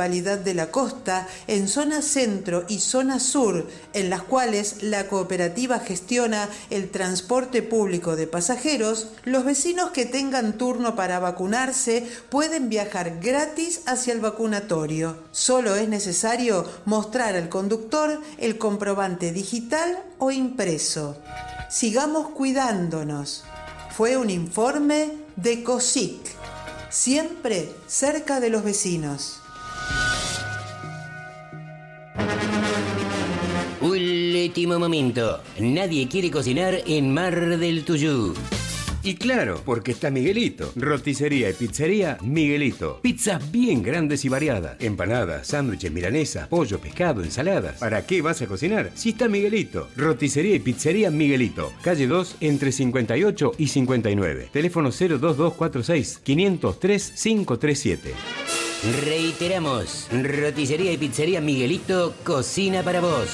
de la costa, en zona centro y zona sur, en las cuales la cooperativa gestiona el transporte público de pasajeros, los vecinos que tengan turno para vacunarse pueden viajar gratis hacia el vacunatorio. Solo es necesario mostrar al conductor el comprobante digital o impreso. Sigamos cuidándonos. Fue un informe de COSIC, siempre cerca de los vecinos. Último momento. Nadie quiere cocinar en Mar del Tuyú. Y claro, porque está Miguelito. Roticería y pizzería Miguelito. Pizzas bien grandes y variadas. Empanadas, sándwiches, milanesas, pollo, pescado, ensaladas. ¿Para qué vas a cocinar? Si está Miguelito. Roticería y pizzería Miguelito. Calle 2 entre 58 y 59. Teléfono 02246 503 537. Reiteramos, roticería y pizzería Miguelito, cocina para vos.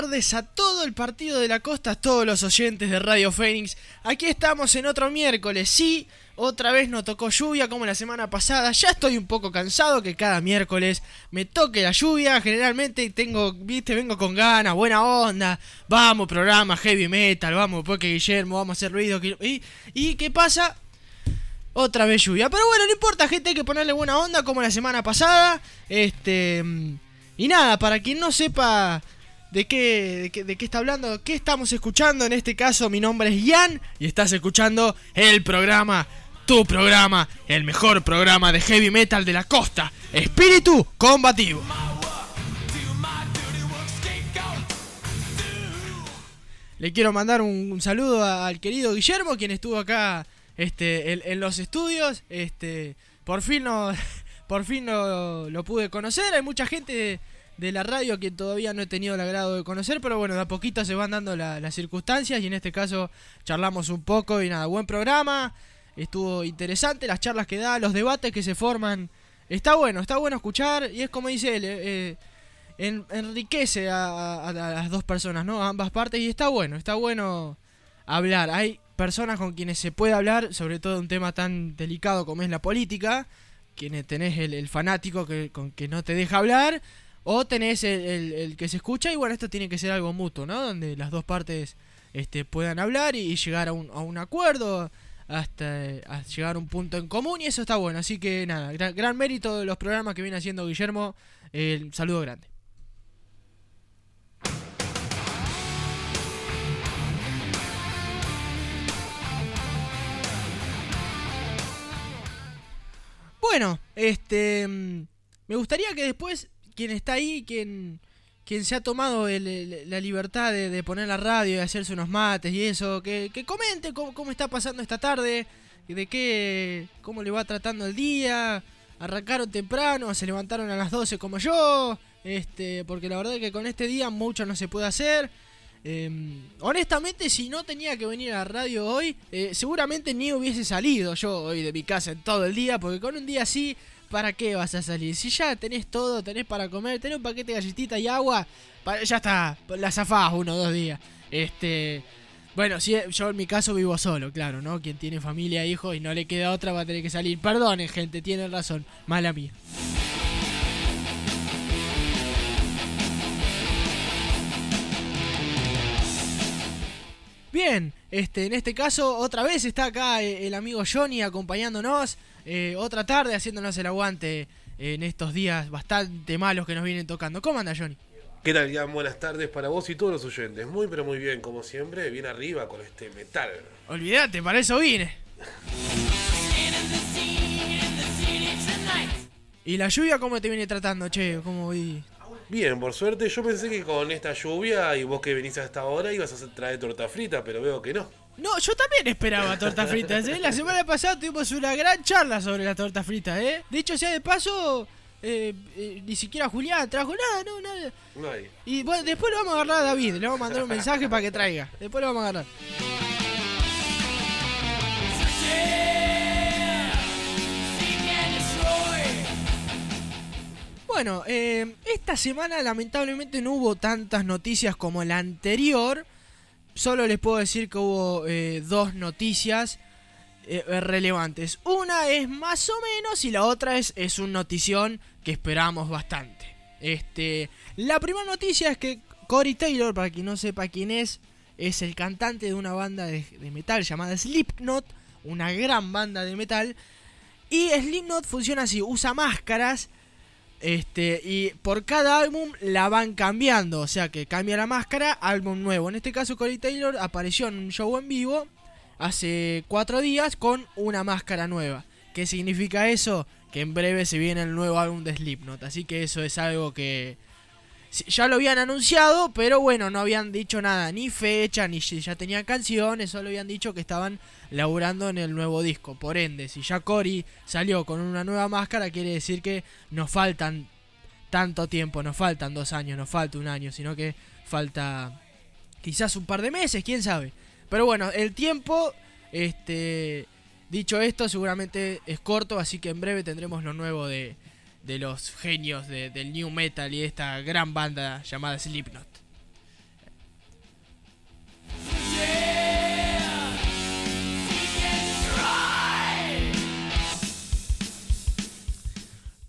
Tardes a todo el partido de la costa, a todos los oyentes de Radio Fénix. Aquí estamos en otro miércoles. Sí, otra vez nos tocó lluvia como la semana pasada. Ya estoy un poco cansado que cada miércoles me toque la lluvia. Generalmente tengo, viste, vengo con ganas, buena onda. Vamos, programa heavy metal, vamos, porque Guillermo, vamos a hacer ruido. ¿Y, ¿Y qué pasa? Otra vez lluvia. Pero bueno, no importa, gente, hay que ponerle buena onda como la semana pasada. Este. Y nada, para quien no sepa de qué, de qué, está hablando, qué estamos escuchando. En este caso, mi nombre es Ian y estás escuchando el programa, tu programa, el mejor programa de heavy metal de la costa, Espíritu Combativo. Le quiero mandar un, saludo al querido Guillermo, quien estuvo acá este, en, los estudios. Este, por fin, no, por fin lo, lo pude conocer. Hay mucha gente de la radio que todavía no he tenido el agrado de conocer, pero bueno, de a poquito se van dando las circunstancias y en este caso charlamos un poco y nada, buen programa, estuvo interesante las charlas que da, los debates que se forman, está bueno, está bueno escuchar y es como dice él, eh, eh, enriquece a, las dos personas, ¿no? A ambas partes y está bueno, está bueno hablar, hay personas con quienes se puede hablar, sobre todo un tema tan delicado como es la política, quienes tenés el, fanático que, con que no te deja hablar, o tenés el, que se escucha y bueno, esto tiene que ser algo mutuo, ¿no? Donde las dos partes este, puedan hablar y, llegar a un, a un, acuerdo, hasta, llegar a un punto en común y eso está bueno. Así que nada, gran, mérito de los programas que viene haciendo Guillermo. El saludo grande. Bueno, este... Mm, me gustaría que después quien está ahí, quien, quien se ha tomado la libertad de, poner la radio y hacerse unos mates y eso, que, comente cómo, está pasando esta tarde, de qué, cómo le va tratando el día, arrancaron temprano, se levantaron a las 12 como yo, este, porque la verdad es que con este día mucho no se puede hacer. Em, honestamente, si no tenía que venir a la radio hoy, eh, seguramente ni hubiese salido yo hoy de mi casa en todo el día, porque con un día así ¿para qué vas a salir? Si ya tenés todo, tenés para comer, tenés un paquete de galletitas y agua, ya está, la zafás uno o dos días. Este, bueno, si yo en mi caso vivo solo, claro, ¿no? Quien tiene familia, hijos y no le queda otra va a tener que salir. Perdonen, gente, tienen razón, mala mía. Bien, este, en este caso otra vez está acá eh, el amigo Johnny acompañándonos, eh, otra tarde haciéndonos el aguante en estos días bastante malos que nos vienen tocando. ¿Cómo anda Johnny? ¿Qué tal, Jan? Buenas tardes para vos y todos los oyentes. Muy, pero muy bien, como siempre, bien arriba con este metal. Olvídate, para eso vine. ¿Y la lluvia cómo te viene tratando, che? ¿Cómo vi? Bien, por suerte yo pensé que con esta lluvia y vos que venís a esta hora ibas a traer torta frita, pero veo que no. No, yo también esperaba torta fritas, ¿eh? La semana pasada tuvimos una gran charla sobre la torta frita, ¿eh? De hecho, sea de paso, eh, eh, ni siquiera Julián trajo nada, no, nada. Nadie. Y bueno, después lo vamos a agarrar a David, le vamos a mandar un mensaje para que traiga. Después lo vamos a agarrar. Bueno, eh, esta semana lamentablemente no hubo tantas noticias como la anterior. Solo les puedo decir que hubo eh, dos noticias eh, relevantes. Una es más o menos y la otra es, es un notición que esperamos bastante. Este, la primera noticia es que Corey Taylor, para quien no sepa quién es, es el cantante de una banda de, de metal llamada Slipknot, una gran banda de metal. Y Slipknot funciona así, usa máscaras este, y por cada álbum la van cambiando, o sea que cambia la máscara, álbum nuevo. En este caso, Corey Taylor apareció en un show en vivo hace cuatro días con una máscara nueva. ¿Qué significa eso? Que en breve se viene el nuevo álbum de Slipknot. Así que eso es algo que ya lo habían anunciado, pero bueno, no habían dicho nada, ni fecha, ni si ya tenían canciones, solo habían dicho que estaban laburando en el nuevo disco. Por ende, si ya Cory salió con una nueva máscara, quiere decir que nos faltan tanto tiempo, nos faltan dos años, nos falta un año, sino que falta quizás un par de meses, quién sabe. Pero bueno, el tiempo, este, dicho esto, seguramente es corto, así que en breve tendremos lo nuevo de, de los genios del new metal y de esta gran banda llamada Slipknot.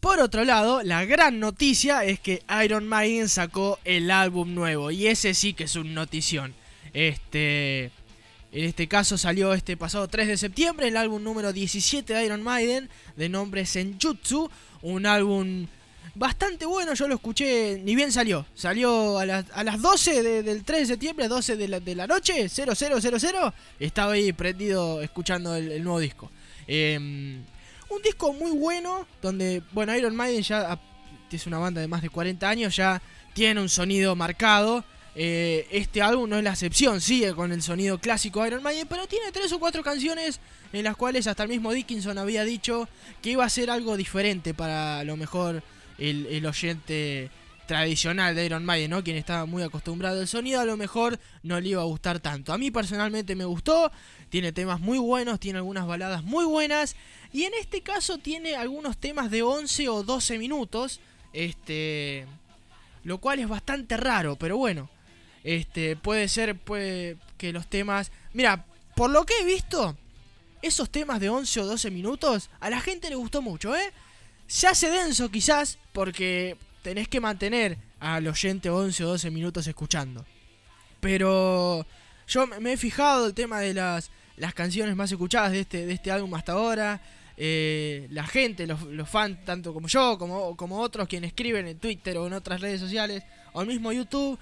Por otro lado, la gran noticia es que Iron Maiden sacó el álbum nuevo y ese sí que es un notición. Este, en este caso salió este pasado 3 de septiembre el álbum número 17 de Iron Maiden de nombre Senjutsu, un álbum bastante bueno, yo lo escuché, ni bien salió. Salió a, las 12 del 3 de septiembre, 12 de la, de la noche, 0000. Estaba ahí prendido escuchando el, nuevo disco. Em, un disco muy bueno, donde, bueno, Iron Maiden ya es una banda de más de 40 años, ya tiene un sonido marcado. Eh, este álbum no es la excepción, sigue con el sonido clásico de Iron Maiden, pero tiene tres o cuatro canciones en las cuales hasta el mismo Dickinson había dicho que iba a ser algo diferente para a lo mejor el, oyente tradicional de Iron Maiden, ¿no? Quien estaba muy acostumbrado al sonido, a lo mejor no le iba a gustar tanto. A mí personalmente me gustó, tiene temas muy buenos, tiene algunas baladas muy buenas, y en este caso tiene algunos temas de 11 o 12 minutos, este, lo cual es bastante raro, pero bueno, este, puede ser puede que los temas, mira, por lo que he visto, esos temas de 11 o 12 minutos a la gente le gustó mucho, ¿eh? Se hace denso quizás porque tenés que mantener al oyente 11 o 12 minutos escuchando. Pero yo me he fijado el tema de las, las canciones más escuchadas de este, de este álbum hasta ahora. Eh, la gente, los, fans, tanto como yo, como, como otros quienes escriben en Twitter o en otras redes sociales, o mismo YouTube,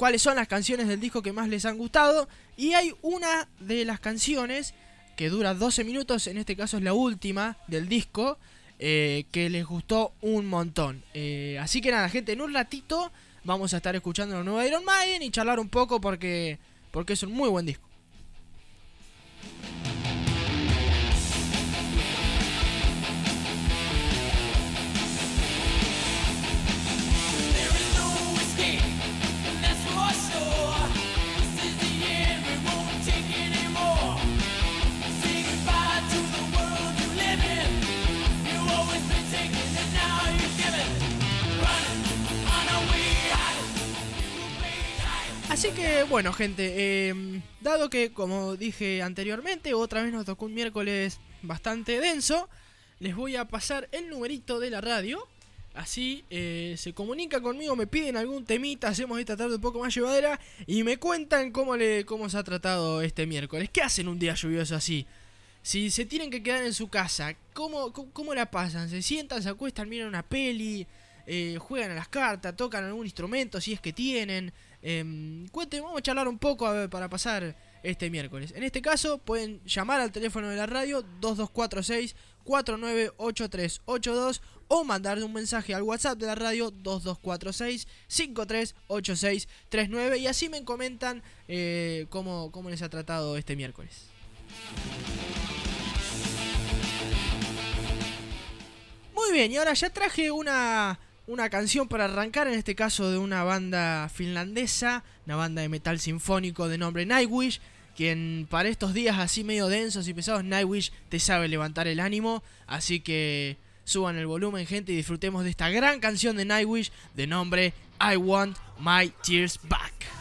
cuáles son las canciones del disco que más les han gustado. Y hay una de las canciones que dura 12 minutos, en este caso es la última del disco, eh, que les gustó un montón. Eh, así que nada, gente, en un ratito vamos a estar escuchando lo nuevo de Iron Maiden y charlar un poco porque, porque es un muy buen disco. Así que bueno, gente, em, dado que como dije anteriormente, otra vez nos tocó un miércoles bastante denso, les voy a pasar el numerito de la radio. Así eh, se comunica conmigo, me piden algún temita, hacemos esta tarde un poco más llevadera y me cuentan cómo, le, cómo se ha tratado este miércoles. ¿Qué hacen un día lluvioso así? Si se tienen que quedar en su casa, ¿cómo, cómo, la pasan? ¿Se sientan, se acuestan, miran una peli, eh, juegan a las cartas, tocan algún instrumento si es que tienen? Eh, cuenten, vamos a charlar un poco para pasar este miércoles. En este caso, pueden llamar al teléfono de la radio 2246 498382 o mandarle un mensaje al WhatsApp de la radio 2246 538639 y así me comentan eh, cómo, cómo les ha tratado este miércoles. Muy bien, y ahora ya traje una una canción para arrancar, en este caso de una banda finlandesa, una banda de metal sinfónico de nombre Nightwish, quien para estos días así medio densos y pesados, Nightwish te sabe levantar el ánimo, así que suban el volumen gente y disfrutemos de esta gran canción de Nightwish de nombre I Want My Tears Back.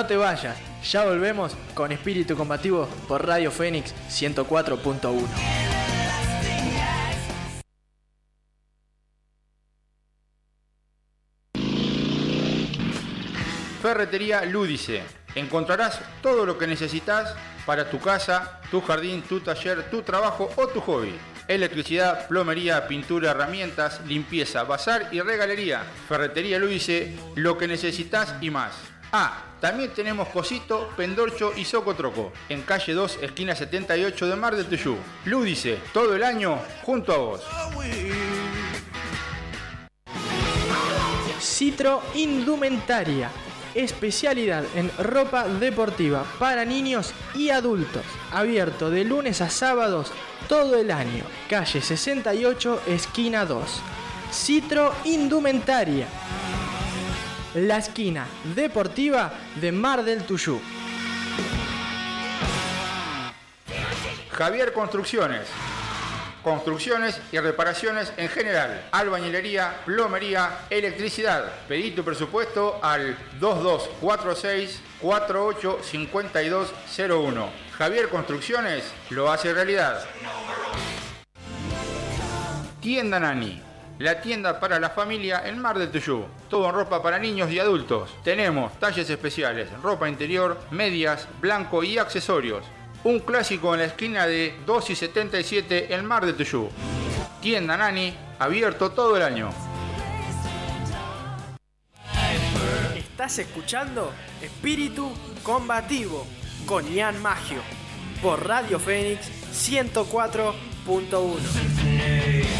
No te vayas, ya volvemos con Espíritu Combativo por Radio Fénix 104.1. Ferretería Lúdice. Encontrarás todo lo que necesitas para tu casa, tu jardín, tu taller, tu trabajo o tu hobby. Electricidad, plomería, pintura, herramientas, limpieza, bazar y regalería. Ferretería Lúdice, lo que necesitas y más. Ah, también tenemos Cosito, Pendorcho y Socotroco, en calle 2, esquina 78 de Mar del Tuyú. Lúdice, todo el año junto a vos. Citro Indumentaria. Especialidad en ropa deportiva para niños y adultos. Abierto de lunes a sábados todo el año. Calle 68, esquina 2. Citro Indumentaria. La esquina deportiva de Mar del Tuyú. Javier Construcciones. Construcciones y reparaciones en general. Albañilería, plomería, electricidad. Pedí tu presupuesto al 2246 485201. Javier Construcciones lo hace realidad. Tienda Nani. La tienda para la familia en Mar del Tuyú. Todo en ropa para niños y adultos. Tenemos talles especiales, ropa interior, medias, blanco y accesorios. Un clásico en la esquina de 2 y 77 en Mar de Tuyú. Tienda Nani, abierto todo el año. Estás escuchando Espíritu Combativo con Ian Magio por Radio Fénix 104.1.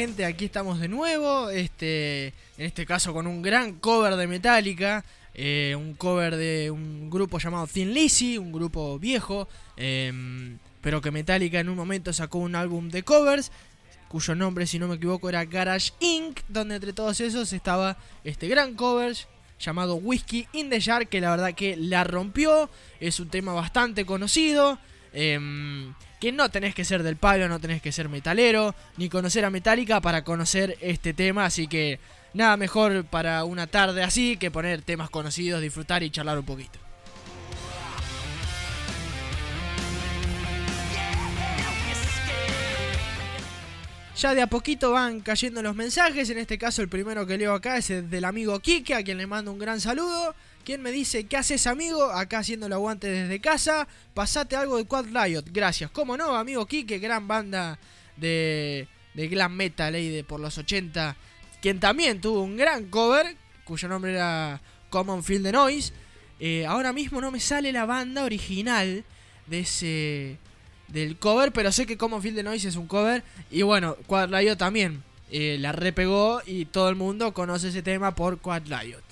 aquí estamos de nuevo. Este, en este caso con un gran cover de Metallica. eh, un cover de un grupo llamado Thin Lizzy, un grupo viejo. em, pero que Metallica en un momento sacó un álbum de covers. Cuyo nombre, si no me equivoco, era Garage Inc. Donde entre todos esos estaba este gran cover llamado Whiskey in the Jar. Que la verdad que la rompió. Es un tema bastante conocido. em, que no tenés que ser del palo, no tenés que ser metalero, ni conocer a Metallica para conocer este tema, así que nada mejor para una tarde así que poner temas conocidos, disfrutar y charlar un poquito. Ya de a poquito van cayendo los mensajes, en este caso el primero que leo acá es el del amigo Kike, a quien le mando un gran saludo. Quien me dice, ¿qué haces amigo? Acá haciendo el aguante desde casa. Pasate algo de Quad Riot. Gracias. ¿Cómo no, amigo Kike? Gran banda de, de glam metal de por los 80. Quien también tuvo un gran cover, cuyo nombre era Common Field the Noise. Eh, ahora mismo no me sale la banda original de ese del cover, pero sé que Common Field the Noise es un cover y bueno, Quad Riot también eh, la repegó y todo el mundo conoce ese tema por Quad Riot.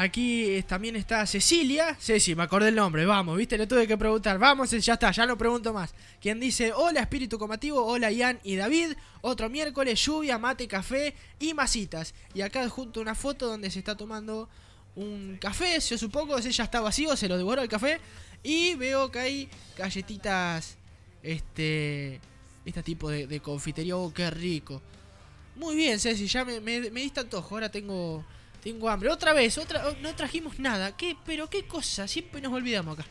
Aquí eh, también está Cecilia. Ceci, me acordé el nombre, vamos, viste, le tuve que preguntar. Vamos, ya está, ya no pregunto más. Quien dice, hola espíritu comativo, hola Ian y David. Otro miércoles, lluvia, mate, café y masitas. Y acá junto una foto donde se está tomando un café, yo supongo, ese ya está vacío, se lo devoró el café. Y veo que hay galletitas, este, este tipo de, de confitería, oh, qué rico. Muy bien, Ceci, ya me, me, me diste antojo, ahora tengo... Tengo hambre. Otra vez, otra, oh, no trajimos nada. ¿Qué? Pero qué cosa, siempre nos olvidamos acá.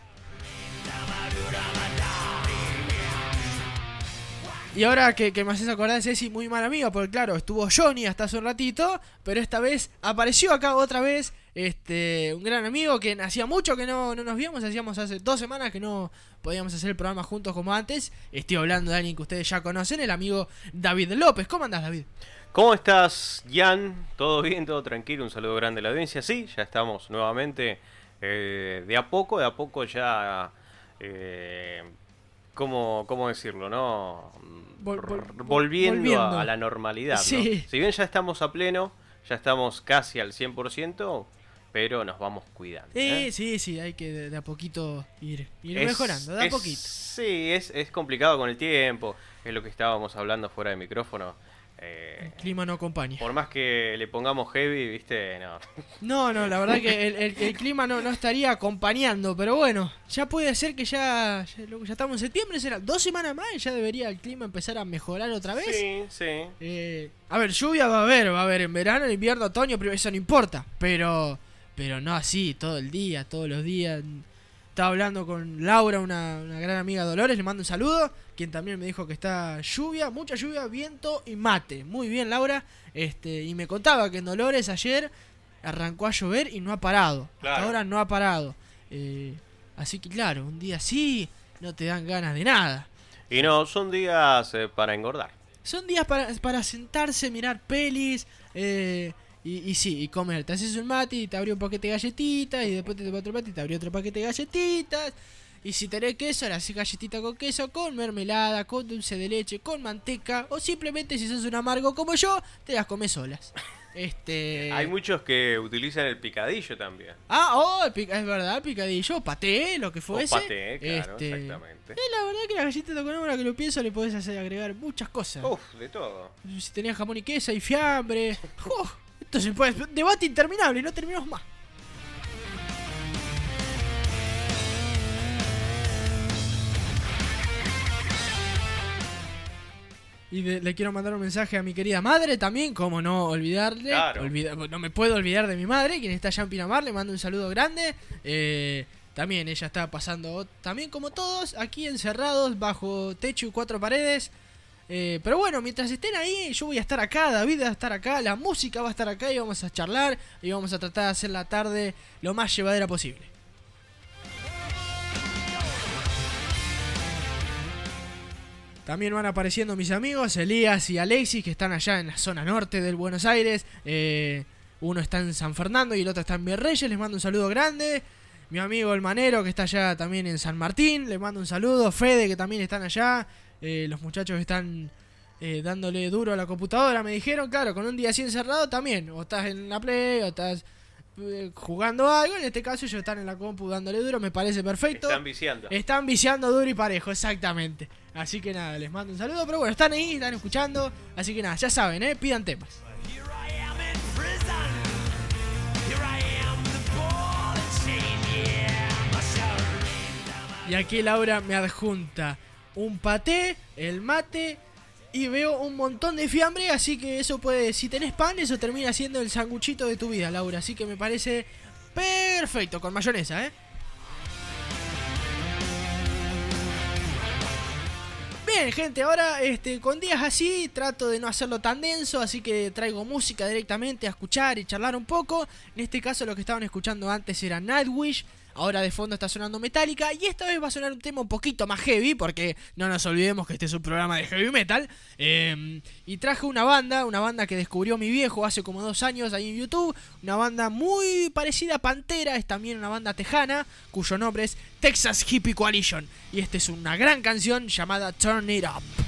Y ahora que, que me haces acordar, Ceci, muy mal amigo, porque claro, estuvo Johnny hasta hace un ratito, pero esta vez apareció acá otra vez este un gran amigo que hacía mucho que no, no nos víamos, hacíamos hace dos semanas que no podíamos hacer el programa juntos como antes. Estoy hablando de alguien que ustedes ya conocen, el amigo David López. ¿Cómo andás, David? ¿Cómo estás, Jan? ¿Todo bien? ¿Todo tranquilo? Un saludo grande a la audiencia. Sí, ya estamos nuevamente eh, de a poco, de a poco ya... Eh, ¿cómo, ¿Cómo decirlo? no Vol- vol- Volviendo, volviendo. A, a la normalidad. ¿no? Sí. Si bien ya estamos a pleno, ya estamos casi al 100%, pero nos vamos cuidando. Sí, ¿eh? sí, sí, hay que de, de a poquito ir, ir Es- mejorando, de a poquito. Sí, es, es complicado con el tiempo, es lo que estábamos hablando fuera de micrófono. Eh, El clima no acompaña. por más que le pongamos heavy, viste, no. No, no, la verdad que el, el- el clima no, no estaría acompañando, pero bueno, ya puede ser que ya, ya, ya estamos en septiembre, será dos semanas más y ya debería el clima empezar a mejorar otra vez. Sí, sí. Eh, a ver, lluvia va a haber, va a haber en verano, en invierno, otoño, pero eso no importa. Pero, pero no así, todo el día, todos los días. Estaba hablando con Laura, una, una gran amiga de Dolores, le mando un saludo, quien también me dijo que está lluvia, mucha lluvia, viento y mate. Muy bien, Laura. Este, y me contaba que en Dolores ayer arrancó a llover y no ha parado. Hasta ahora no ha parado. Eh, así que claro, un día así no te dan ganas de nada. Y no, son días eh, para engordar. Son días para, para sentarse, mirar pelis eh, y, y sí, y comer. Te haces un mate y te abrió un paquete de galletitas y después te tomas otro mate y te abrió otro paquete de galletitas. Y si tenés queso, le haces galletita con queso, con mermelada, con dulce de leche, con manteca. O simplemente si sos un amargo como yo, te las comes solas. Este... Hay muchos que utilizan el picadillo también. Ah, oh, es verdad, picadillo, paté, lo que O fuese. paté, claro, Este, exactamente. eh, la verdad que la galleta con ahora que lo pienso le podés hacer agregar muchas cosas. Uf, de todo. Si tenías jamón y queso y fiambre. Uf, esto se puede. Debate interminable, no terminamos más. Y de- le quiero mandar un mensaje a mi querida madre también, como no olvidarle. Claro. Olvida- no me puedo olvidar de mi madre, quien está allá en Pinamar, le mando un saludo grande. Eh, también ella está pasando, también como todos, aquí encerrados bajo techo y cuatro paredes. Eh, pero bueno, mientras estén ahí, yo voy a estar acá, David va a estar acá, la música va a estar acá y vamos a charlar y vamos a tratar de hacer la tarde lo más llevadera posible. También van apareciendo mis amigos, Elías y Alexis, que están allá en la zona norte del Buenos Aires. Eh, uno está en San Fernando y el otro está en Virreyes. Les mando un saludo grande. Mi amigo el Manero, que está allá también en San Martín. Les mando un saludo. Fede, que también están allá. Eh, los muchachos están eh, dándole duro a la computadora. Me dijeron, claro, con un día así encerrado también. O estás en la Play, o estás eh, jugando algo. En este caso, ellos están en la compu dándole duro. Me parece perfecto. Están viciando. Están viciando duro y parejo, exactamente. Así que nada, les mando un saludo. Pero bueno, están ahí, están escuchando. Así que nada, ya saben, ¿eh? Pidan temas. Y aquí Laura me adjunta un paté, el mate y veo un montón de fiambre, así que eso puede, si tenés pan, eso termina siendo el sanguchito de tu vida, Laura. Así que me parece perfecto, con mayonesa, ¿eh? Bien, gente, ahora este, con días así trato de no hacerlo tan denso, así que traigo música directamente a escuchar y charlar un poco. En este caso lo que estaban escuchando antes era Nightwish, ahora de fondo está sonando Metallica y esta vez va a sonar un tema un poquito más heavy, porque no nos olvidemos que este es un programa de heavy metal. Em, y traje una banda, una banda que descubrió mi viejo hace como dos años ahí en YouTube, una banda muy parecida a Pantera, es también una banda tejana, cuyo nombre es Texas Hippie Coalition. Y esta es una gran canción llamada Turn It Up.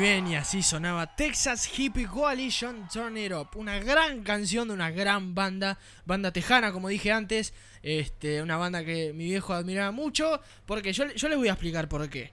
Bien, y así sonaba Texas Hippie Coalition Turn It Up. Una gran canción de una gran banda, banda tejana, como dije antes. Este, una banda que mi viejo admiraba mucho. Porque yo, yo les voy a explicar por qué.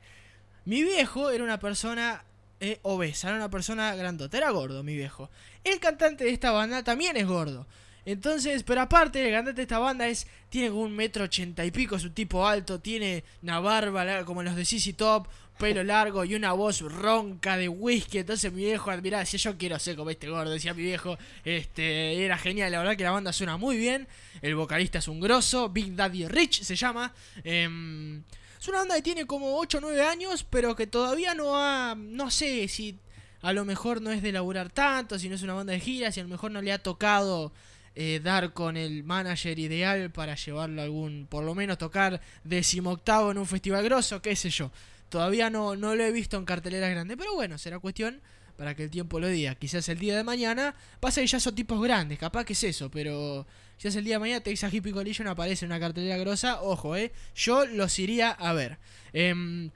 Mi viejo era una persona eh, obesa, era una persona grandota, era gordo, mi viejo. El cantante de esta banda también es gordo. Entonces, pero aparte, el cantante de esta banda es. Tiene como un metro ochenta y pico, es un tipo alto, tiene una barba como los de CC Top, pelo largo y una voz ronca de whisky. Entonces mi viejo admiraba, decía yo quiero ser como este gordo, decía mi viejo. Este, era genial, la verdad que la banda suena muy bien. El vocalista es un grosso, Big Daddy Rich se llama. Em, es una banda que tiene como 8 o 9 años, pero que todavía no ha. No sé si a lo mejor no es de laburar tanto, si no es una banda de giras, si a lo mejor no le ha tocado eh, dar con el manager ideal para llevarlo a algún, por lo menos tocar decimoctavo en un festival grosso, qué sé yo. Todavía no, no lo he visto en carteleras grandes. Pero bueno, será cuestión para que el tiempo lo diga. Quizás el día de mañana. Pasa que ya son tipos grandes, capaz que es eso, pero. Quizás el día de mañana Texas Hippie Collision aparece en una cartelera grosa. Ojo, eh. Yo los iría a ver. Em,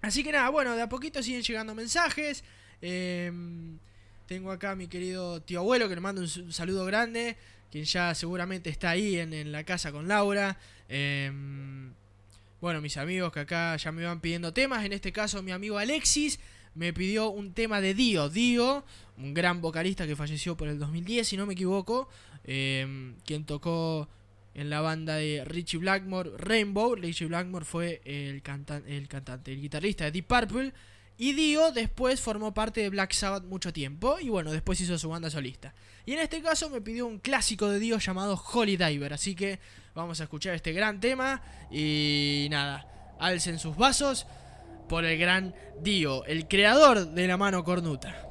así que nada, bueno, de a poquito siguen llegando mensajes. Em, tengo acá a mi querido tío abuelo que le manda un, saludo grande. Quien ya seguramente está ahí en, en la casa con Laura. Em, bueno, mis amigos que acá ya me van pidiendo temas. En este caso, mi amigo Alexis me pidió un tema de Dio. Dio, un gran vocalista que falleció por el 2010, si no me equivoco. em, quien tocó en la banda de Richie Blackmore, Rainbow. Richie Blackmore fue el, cantan- el cantante, el guitarrista de Deep Purple. Y Dio después formó parte de Black Sabbath mucho tiempo. Y bueno, después hizo su banda solista. Y en este caso me pidió un clásico de Dio llamado Holy Diver. Así que vamos a escuchar este gran tema. Y nada, alcen sus vasos por el gran Dio, el creador de la mano cornuta.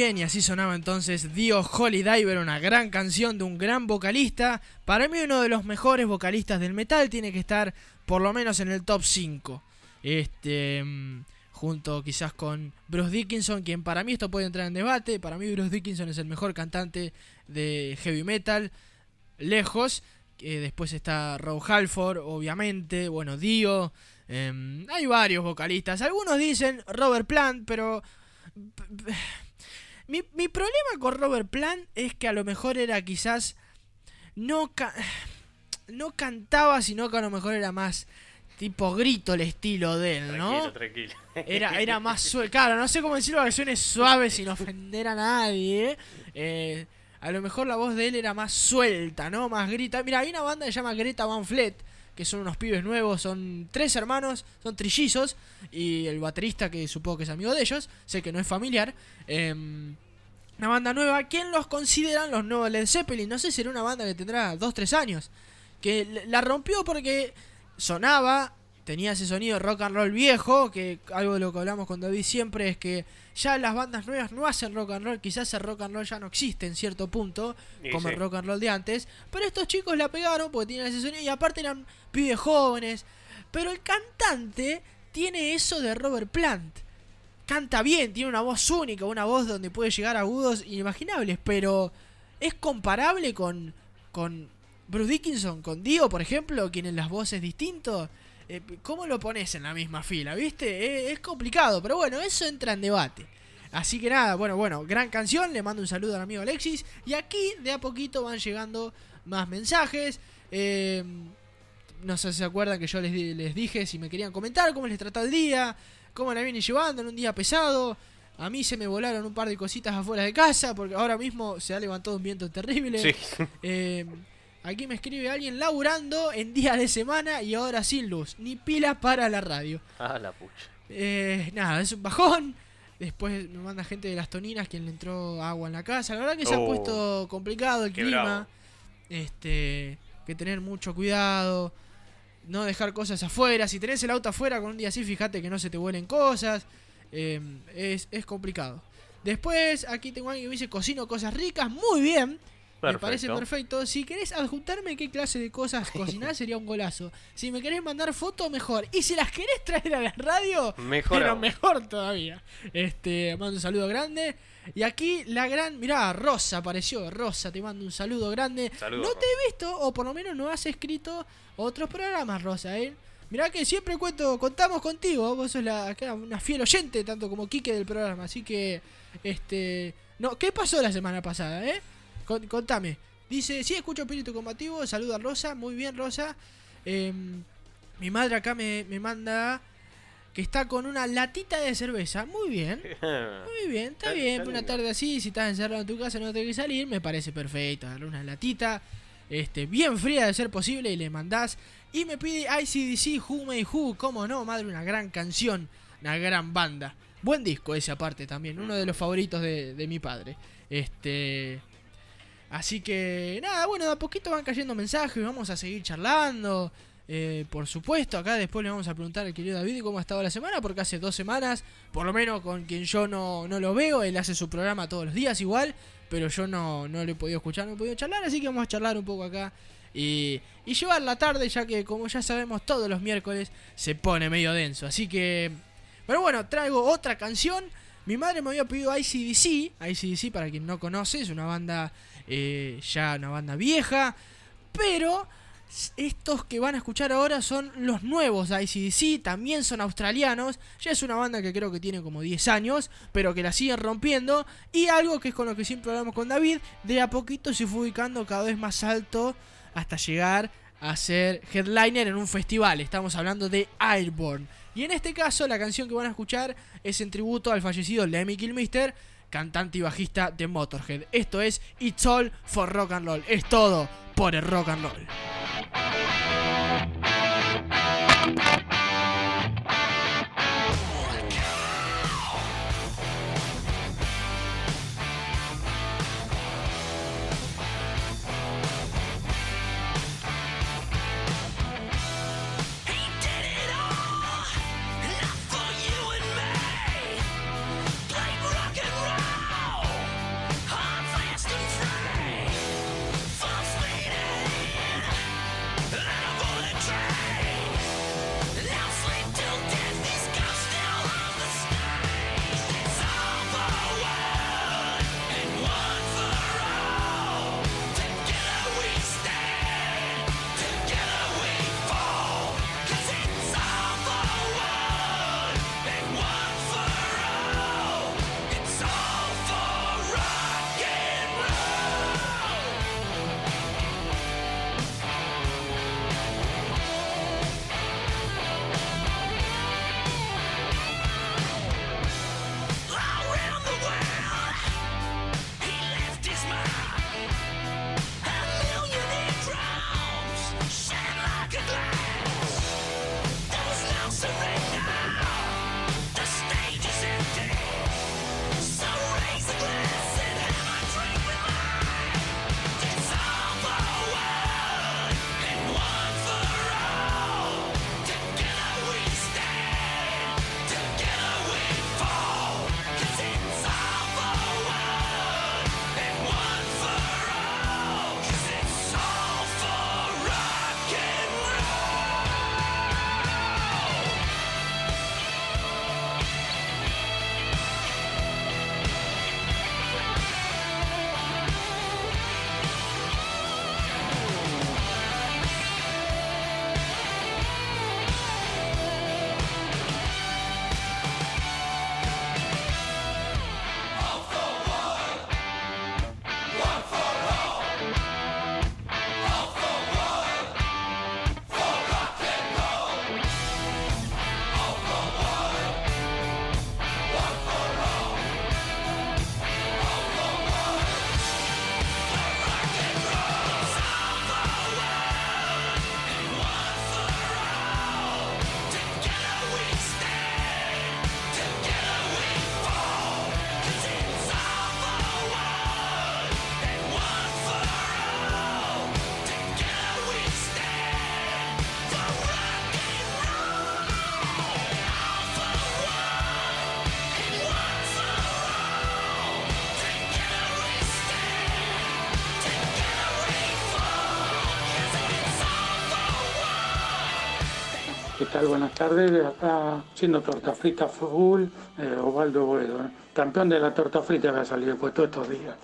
Bien, y así sonaba entonces Dio Holy Diver, una gran canción de un gran vocalista. Para mí uno de los mejores vocalistas del metal tiene que estar por lo menos en el top 5. Este, mm, junto quizás con Bruce Dickinson, quien para mí esto puede entrar en debate. Para mí Bruce Dickinson es el mejor cantante de heavy metal, lejos. Eh, después está Rob Halford, obviamente. Bueno, Dio. em, hay varios vocalistas. Algunos dicen Robert Plant, pero... Mi, mi problema con Robert Plant es que a lo mejor era quizás... No, ca- no cantaba, sino que a lo mejor era más tipo grito el estilo de él, ¿no? Tranquilo, tranquilo. Era, era más suave. Claro, no sé cómo decirlo que suene suave sin ofender a nadie. Eh, a lo mejor la voz de él era más suelta, ¿no? Más grita. Mira, hay una banda que se llama Greta Van Fleet, que son unos pibes nuevos, son tres hermanos, son trillizos, y el baterista, que supongo que es amigo de ellos, sé que no es familiar. em, una banda nueva, ¿quién los consideran los nuevos Led Zeppelin? No sé si era una banda que tendrá 2-3 años. Que la rompió porque sonaba, tenía ese sonido rock and roll viejo, que algo de lo que hablamos con David siempre es que ya las bandas nuevas no hacen rock and roll, quizás el rock and roll ya no existe en cierto punto, como sí. el rock and roll de antes, pero estos chicos la pegaron porque tenían ese sonido y aparte eran pibes jóvenes, pero el cantante tiene eso de Robert Plant. Canta bien, tiene una voz única, una voz donde puede llegar a agudos inimaginables, pero es comparable con, con Bruce Dickinson, con Dio, por ejemplo, quienes las voces distintos. Eh, ¿Cómo lo pones en la misma fila? ¿Viste? Eh, es complicado, pero bueno, eso entra en debate. Así que nada, bueno, bueno, gran canción, le mando un saludo al amigo Alexis. Y aquí de a poquito van llegando más mensajes. Eh, no sé si se acuerdan que yo les, di- les dije si me querían comentar cómo les trató el día, cómo la viene llevando en un día pesado. A mí se me volaron un par de cositas afuera de casa porque ahora mismo se ha levantado un viento terrible. Sí. Eh, aquí me escribe alguien laburando en día de semana y ahora sin luz, ni pilas para la radio. Ah, la pucha. Eh, nada, es un bajón. Después me manda gente de las toninas quien le entró agua en la casa. La verdad que se ha Oh. puesto complicado el clima. bravo. Este, que tener mucho cuidado. No dejar cosas afuera. Si tenés el auto afuera con un día así, fíjate que no se te vuelen cosas. Eh, es, es complicado. Después, aquí tengo alguien que me dice cocino cosas ricas. Muy bien. Me parece Perfecto. Si querés adjuntarme qué clase de cosas cocinar sería un golazo. Si me querés mandar fotos, mejor. Y si las querés traer a la radio, Mejor pero aún. mejor todavía. Este, mando un saludo grande. Y aquí la gran, mirá, Rosa apareció. Rosa, te mando un saludo grande. Saludos, no te he visto, o por lo menos no has escrito otros programas, Rosa, ¿eh? Mirá que siempre cuento, contamos contigo. Vos sos la, una fiel oyente, tanto como Quique del programa. Así que, este. No, ¿qué pasó la semana pasada, eh? Con- contame. Dice, sí, escucho espíritu combativo. Saluda a Rosa. Muy bien, Rosa. Em, mi madre acá me, me manda que está con una latita de cerveza. Muy bien. Muy bien, está Está- bien. está Una lindo. tarde así, si estás encerrado en tu casa no tenés que salir, me parece perfecto. Darle una latita este, bien fría de ser posible y le mandás. Y me pide ICDC, Who May Who. Cómo no, madre, una gran canción, una gran banda. Buen disco ese aparte también, uno de los favoritos de, de mi padre. Este. Así que nada, bueno, de a poquito van cayendo mensajes, vamos a seguir charlando. Eh, por supuesto, acá después le vamos a preguntar al querido David cómo ha estado la semana, porque hace dos semanas, por lo menos con quien yo no, no lo veo, él hace su programa todos los días igual, pero yo no, no lo he podido escuchar, no he podido charlar, así que vamos a charlar un poco acá y, y llevar la tarde, ya que como ya sabemos todos los miércoles se pone medio denso, así que... Pero bueno, traigo otra canción. Mi madre me había pedido ICDC. ICDC, para quien no conoce, es una banda eh, ya una banda vieja. Pero estos que van a escuchar ahora son los nuevos de ICDC. También son australianos. Ya es una banda que creo que tiene como 10 años. Pero que la siguen rompiendo. Y algo que es con lo que siempre hablamos con David. De a poquito se fue ubicando cada vez más alto. Hasta llegar a ser headliner en un festival. Estamos hablando de Airborne. Y en este caso, la canción que van a escuchar es en tributo al fallecido Lemmy Kilmister, cantante y bajista de Motorhead. Esto es It's All for Rock and Roll. Es todo por el rock and roll. ¿Qué tal? Buenas tardes. Acá haciendo torta frita full, eh, Osvaldo Boedo. ¿eh? Campeón de la torta frita que ha salido todos estos días.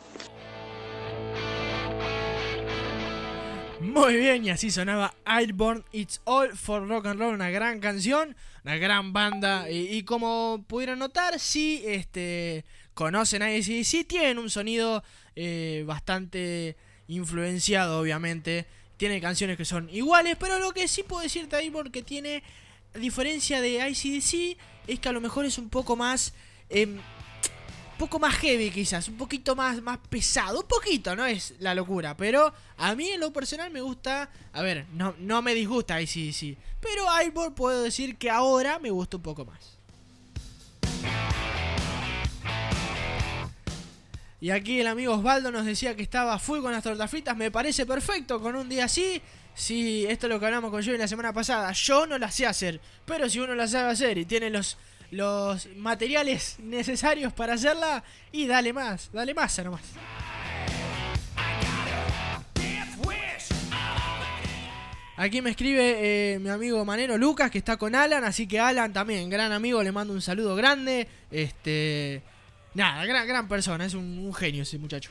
Muy bien, y así sonaba Airborne It's All for Rock and Roll, una gran canción, una gran banda. Y, como pudieron notar, sí, este, conocen a ACDC, tienen un sonido eh, bastante influenciado, obviamente. Tiene canciones que son iguales, pero lo que sí puedo decirte Airborne que tiene, diferencia de ICDC, es que a lo mejor es un poco más. un poco más heavy quizás, un poquito más, más pesado, un poquito, no es la locura, pero a mí en lo personal me gusta, a ver, no, no me disgusta ICDC, pero Airborne puedo decir que ahora me gusta un poco más. Y aquí el amigo Osvaldo nos decía que estaba full con las tortas fritas, me parece perfecto con un día así. Si esto es lo que hablamos con Joey la semana pasada, yo no las sé hacer, pero si uno las sabe hacer y tiene los, los materiales necesarios para hacerla, y dale más, dale más nomás. Aquí me escribe eh, mi amigo Manero Lucas que está con Alan, así que Alan también, gran amigo, le mando un saludo grande. Este, nada, gran, gran persona, es un, un genio ese muchacho.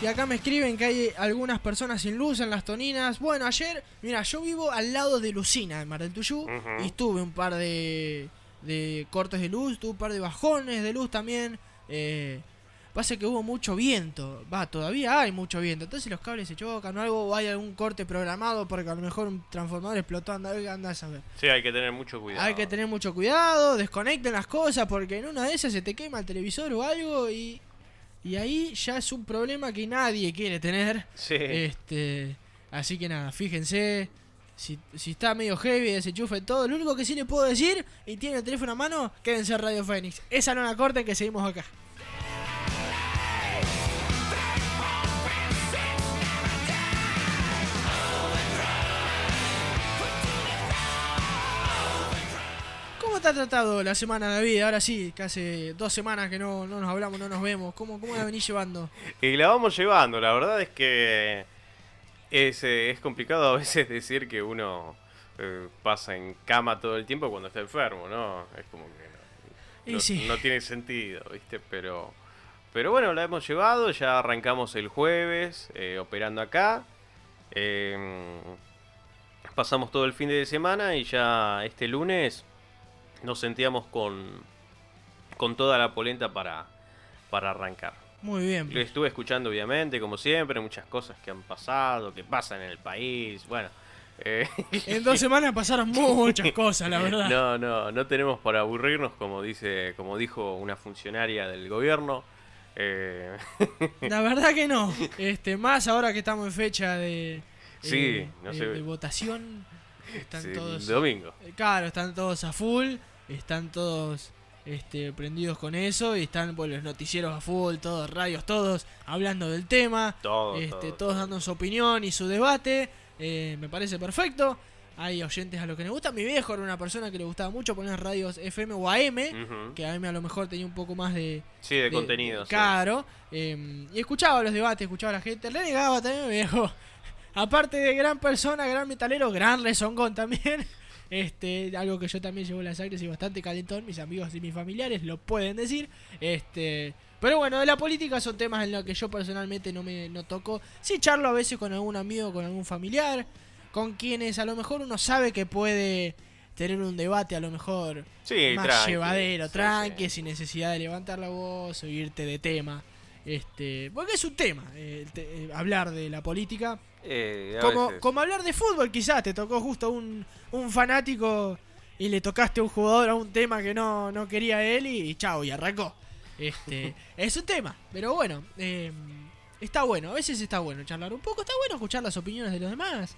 Y acá me escriben que hay algunas personas sin luz en las toninas. Bueno, ayer, mira, yo vivo al lado de Lucina, en Mar del Tuyú, y tuve un par de, de cortes de luz, tuve un par de bajones de luz también. Eh, pasa que hubo mucho viento, va, todavía hay mucho viento. Entonces los cables se chocan o algo, o hay algún corte programado porque a lo mejor un transformador explotó, anda, anda a saber. Sí, hay que tener mucho cuidado. Hay que tener mucho cuidado, desconecten las cosas porque en una de esas se te quema el televisor o algo y, y ahí ya es un problema que nadie quiere tener. Sí. Este, así que nada, fíjense. Si, si está medio heavy, desenchufe todo. Lo único que sí le puedo decir, y tiene el teléfono a mano, quédense en Radio Fénix. Esa no la corten que seguimos acá. Te ha tratado la semana David? Ahora sí, que hace dos semanas que no, no nos hablamos, no nos vemos. ¿Cómo, cómo la venís llevando? Y la vamos llevando, la verdad es que es, eh, es complicado a veces decir que uno eh, pasa en cama todo el tiempo cuando está enfermo, ¿no? Es como que no, Y no- sí. no tiene sentido, ¿viste? Pero, pero bueno, la hemos llevado, ya arrancamos el jueves eh, operando acá. Eh, pasamos todo el fin de semana y ya este lunes nos sentíamos con, con toda la polenta para, para arrancar. Muy bien. Lo estuve escuchando, obviamente, como siempre, muchas cosas que han pasado, que pasan en el país. Bueno, eh, En dos semanas pasaron muchas cosas, la verdad. no, no, no tenemos para aburrirnos, como dice, como dijo una funcionaria del gobierno. Eh, La verdad que no. Este, más ahora que estamos en fecha de, Sí, eh, no de- sé. de votación. Están sí, el todos. domingo. eh, Claro, están todos a full. Están todos este, prendidos con eso. Y están pues, los noticieros a full, todos radios, todos hablando del tema. Todo, este, todo, todos dando su opinión y su debate. Eh, me parece perfecto. Hay oyentes a los que les gusta. Mi viejo era una persona que le gustaba mucho poner radios FM o AM. Ujú. Que AM a lo mejor tenía un poco más de, Sí, de contenido, sí. Claro. eh, y escuchaba los debates, escuchaba a la gente. Renegaba también, mi viejo. Aparte de gran persona, gran metalero, gran rezongón también. Este, algo que yo también llevo en la sangre, soy bastante calentón. Mis amigos y mis familiares lo pueden decir. Este. Pero bueno, de la política son temas en los que yo personalmente no me no toco. Sí charlo a veces con algún amigo, con algún familiar, con quienes a lo mejor uno sabe que puede tener un debate a lo mejor Sí, más tranqui, llevadero, sí, tranqui, sin necesidad de levantar la voz o irte de tema. Este, porque es un tema eh, te- eh, hablar de la política. Eh, Como, como hablar de fútbol, quizás te tocó justo un, un fanático y le tocaste a un jugador a un tema que no, no quería él y, y chao, y arrancó. Este, es un tema, pero bueno, está bueno, a veces está bueno charlar un poco, está bueno escuchar las opiniones de los demás.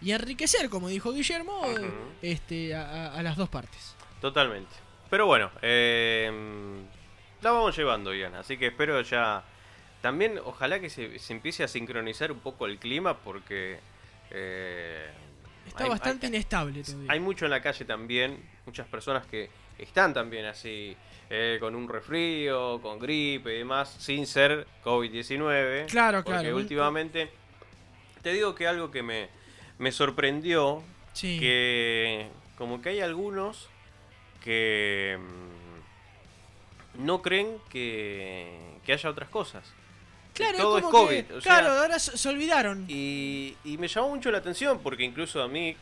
y enriquecer, como dijo Guillermo, este, a, a- a las dos partes. Totalmente. Pero bueno, eh, la vamos llevando bien, así que espero ya... También ojalá que se, se empiece a sincronizar un poco el clima porque... eh, Está hay- bastante hay- inestable todavía. Hay mucho en la calle también, muchas personas que están también así, eh, con un resfrío, con gripe y demás, sin ser COVID-19. Claro, porque claro. últimamente, te digo que algo que me, me sorprendió, Sí. que como que hay algunos que mm, no creen que, que haya otras cosas. Claro, todo es COVID. que- o sea, claro, ahora se, olvidaron. y, y me llamó mucho la atención porque incluso a mí,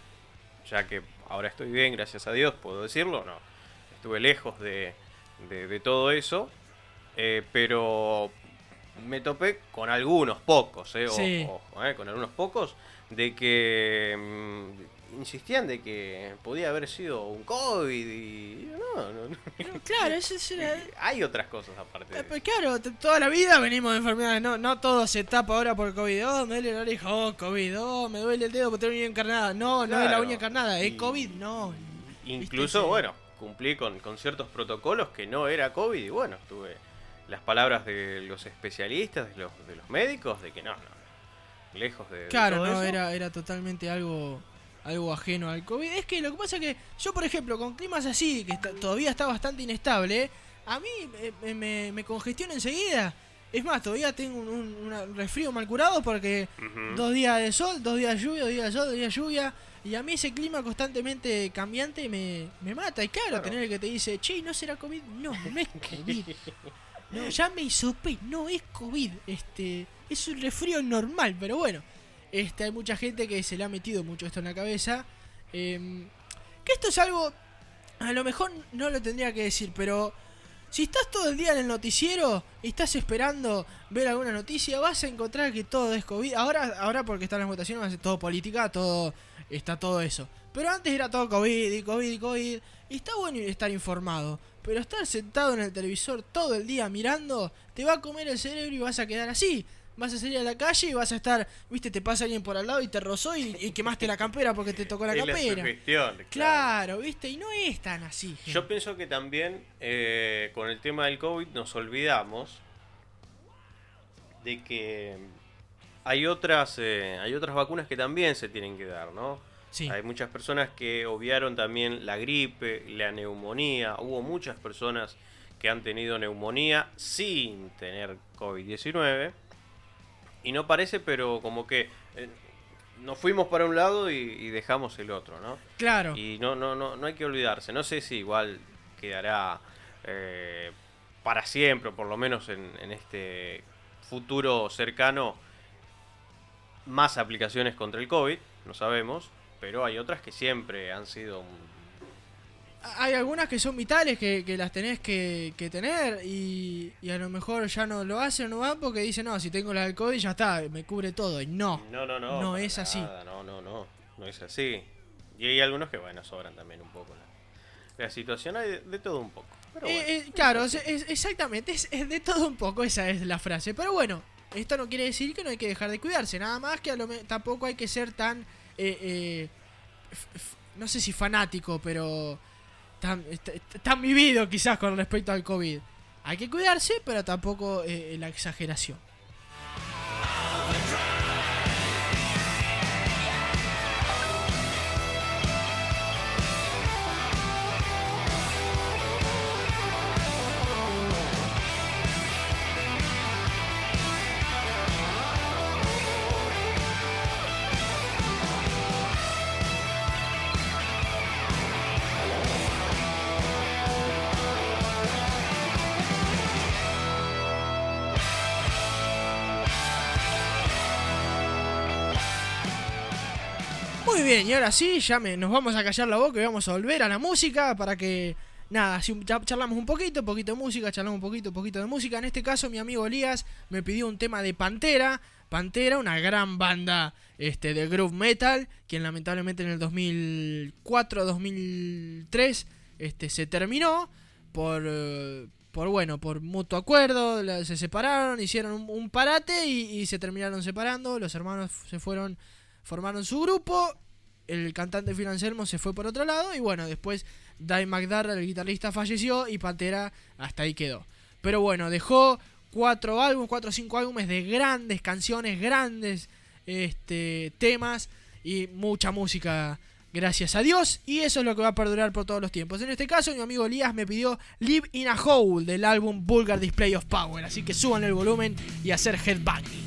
ya que ahora estoy bien, gracias a Dios, puedo decirlo, no, estuve lejos de, de- de todo eso, eh, pero me topé con algunos pocos, eh, Sí. ojo, eh, con algunos pocos, de que mm, insistían de que podía haber sido un COVID y no, no, no. Claro, ese es era- hay otras cosas aparte de Eh, eso. pues claro, toda la vida venimos de enfermedades, no, no todo se tapa ahora por COVID. Oh, me duele la oreja, oh, COVID, oh, me duele el dedo porque tengo uña encarnada. No, no es la uña encarnada, es COVID, no. Incluso, bueno, cumplí con, con ciertos protocolos que no era COVID y bueno, tuve las palabras de los especialistas, de los, de los médicos, de que no, no, lejos de, Claro, no, eso. era, era totalmente algo algo ajeno al COVID. Es que lo que pasa es que yo, por ejemplo, con climas así, que está- todavía está bastante inestable, a mí eh, me, me, me congestiona enseguida. Es más, todavía tengo un, un- un resfrío mal curado porque dos días de sol, dos días de lluvia, dos días de sol, dos días de lluvia. Y a mí ese clima constantemente cambiante me, me mata. Y claro, Claro. tener el que te dice, che, ¿no será COVID? No, no es COVID. No, ya me hisopé, no es COVID. Este, es un resfrío normal, pero bueno. Este, hay mucha gente que se le ha metido mucho esto en la cabeza. Em, que esto es algo, a lo mejor no lo tendría que decir, pero si estás todo el día en el noticiero y estás esperando ver alguna noticia, vas a encontrar que todo es COVID. Ahora, ahora porque están las votaciones, va a ser todo política, todo está todo eso. Pero antes era todo COVID y COVID y COVID. Y está bueno estar informado. Pero estar sentado en el televisor todo el día mirando, te va a comer el cerebro y vas a quedar así. Vas a salir a la calle y vas a estar, viste, te pasa alguien por al lado y te rozó y, y quemaste la campera porque te tocó la Es la campera. sugestión, claro. Claro, viste, y no es tan así. gente. Yo pienso que también eh, con el tema del COVID nos olvidamos de que hay otras, eh, hay otras vacunas que también se tienen que dar, ¿no? Sí. Hay muchas personas que obviaron también la gripe, la neumonía. Hubo muchas personas que han tenido neumonía sin tener COVID-19. Y no parece, pero como que eh, nos fuimos para un lado y, y dejamos el otro, ¿no? Claro. Y no, no, no, no hay que olvidarse. No sé si igual quedará eh, para siempre, o por lo menos en, en este futuro cercano, más aplicaciones contra el COVID, no sabemos, pero hay otras que siempre han sido un- Hay algunas que son vitales que, que las tenés que, que tener y, y a lo mejor ya no lo hacen o no van porque dicen, no, si tengo la del COVID ya está, me cubre todo. Y no, No, no, no. No es así. No, no, no. No es así. Y hay algunos que, bueno, sobran también un poco la, la situación. Hay de, de todo un poco. Pero bueno, Eh, eh, claro, es- es- exactamente, es, es de todo un poco, esa es la frase. Pero bueno, esto no quiere decir que no hay que dejar de cuidarse, nada más que a lo tampoco hay que ser tan, eh, eh, no sé si fanático, pero tan, tan vivido quizás con respecto al COVID. Hay que cuidarse, pero tampoco eh, la exageración. Bien, y ahora sí, ya me, nos vamos a callar la boca y vamos a volver a la música para que, nada, si charlamos un poquito, poquito de música, charlamos un poquito, poquito de música. En este caso, mi amigo Elías me pidió un tema de Pantera. Pantera, una gran banda este, de groove metal, quien lamentablemente en el 2004-2003 este, se terminó por, eh, por, bueno, por mutuo acuerdo, se separaron, hicieron un, parate y se terminaron separando, los hermanos se fueron formaron su grupo. El cantante Phil Anselmo se fue por otro lado. Y bueno, después Dave McDarrell, el guitarrista, falleció. Y Pantera hasta ahí quedó. Pero bueno, dejó cuatro álbumes, cuatro o cinco álbumes de grandes canciones, grandes este, temas. Y mucha música gracias a Dios, y eso es lo que va a perdurar por todos los tiempos. En este caso, mi amigo Elías me pidió Live in a Hole del álbum Vulgar Display of Power, así que suban el volumen y hacer headbanging.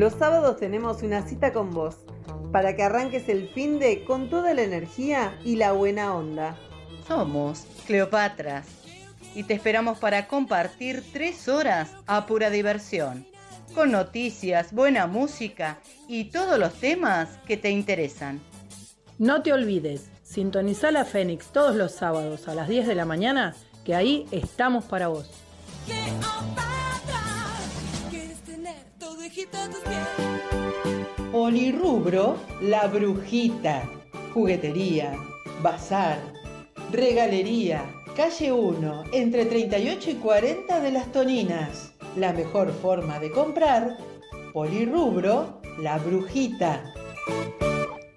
Los sábados tenemos una cita con vos para que arranques el fin de con toda la energía y la buena onda. Somos Cleopatras y te esperamos para compartir tres horas a pura diversión, con noticias, buena música y todos los temas que te interesan. No te olvides, sintoniza la Fénix todos los sábados a las 10 de la mañana, que ahí estamos para vos. Polirrubro, La Brujita. Juguetería, bazar, regalería. Calle 1, entre 38 y 40 de las Toninas. La mejor forma de comprar. Polirrubro, La Brujita.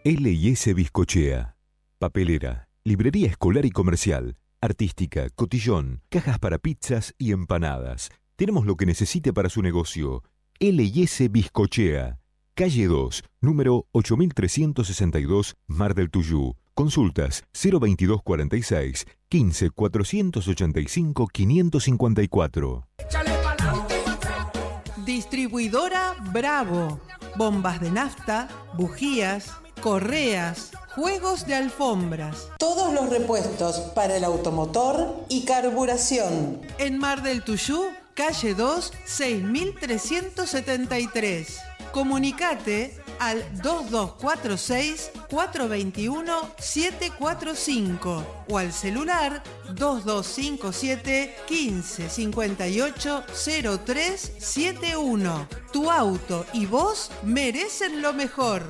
L&S Bizcochea. Papelera, librería escolar y comercial, artística, cotillón, cajas para pizzas y empanadas. Tenemos lo que necesite para su negocio. L&S Bizcochea. Calle 2, número 8362, Mar del Tuyú. Consultas 02246 15 485 554. Distribuidora Bravo. Bombas de nafta, bujías, correas, juegos de alfombras. Todos los repuestos para el automotor y carburación. En Mar del Tuyú, calle 2, 6373. Comunicate al 2246-421-745 o al celular 2257 15 58 0371. Tu auto y vos merecen lo mejor.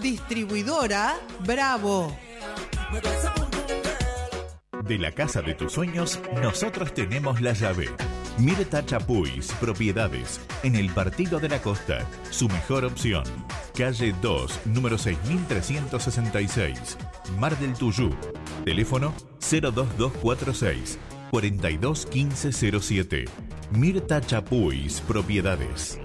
Distribuidora Bravo. De la casa de tus sueños, nosotros tenemos la llave. Mirta Chapuis, propiedades, en el Partido de la Costa, su mejor opción. Calle 2, número 6366, Mar del Tuyú. Teléfono 02246 421507. Mirta Chapuis, propiedades.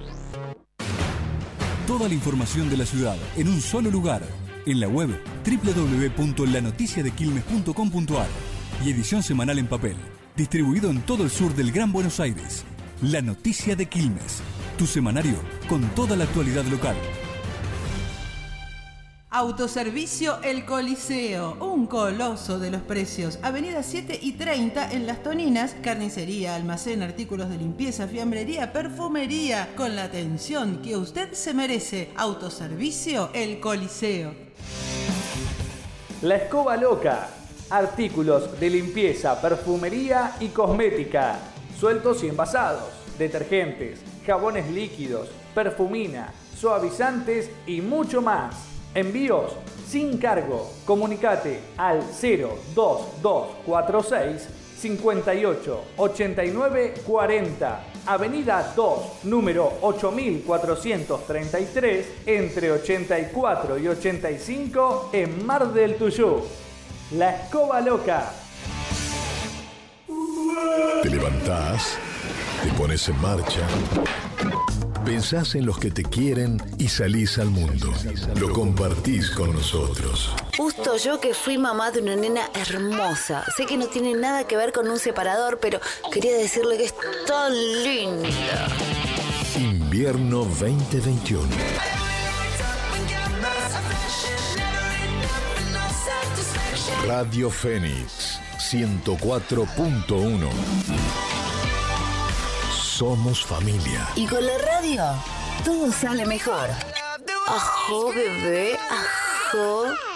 Toda la información de la ciudad en un solo lugar. En la web www.lanoticiadequilmes.com.ar y edición semanal en papel. Distribuido en todo el sur del Gran Buenos Aires. La Noticia de Quilmes. Tu semanario con toda la actualidad local. Autoservicio El Coliseo, un coloso de los precios. Avenida 7 y 30 en Las Toninas, carnicería, almacén, artículos de limpieza, fiambrería, perfumería, con la atención que usted se merece. Autoservicio El Coliseo. La Escoba Loca. Artículos de limpieza, perfumería y cosmética. Sueltos y envasados. Detergentes, jabones líquidos, perfumina, suavizantes y mucho más. Envíos sin cargo. Comunicate al 02246 58 89 40. Avenida 2, número 8433, entre 84 y 85 en Mar del Tuyú. La Escoba Loca. Te levantás, te pones en marcha, pensás en los que te quieren y salís al mundo. Lo compartís con nosotros. Justo yo que fui mamá de una nena hermosa. Sé que no tiene nada que ver con un separador, pero quería decirle que es tan linda. Invierno 2021. Radio Fénix 104.1. Somos familia. Y con la radio, todo sale mejor. Ajo, bebé, ajo.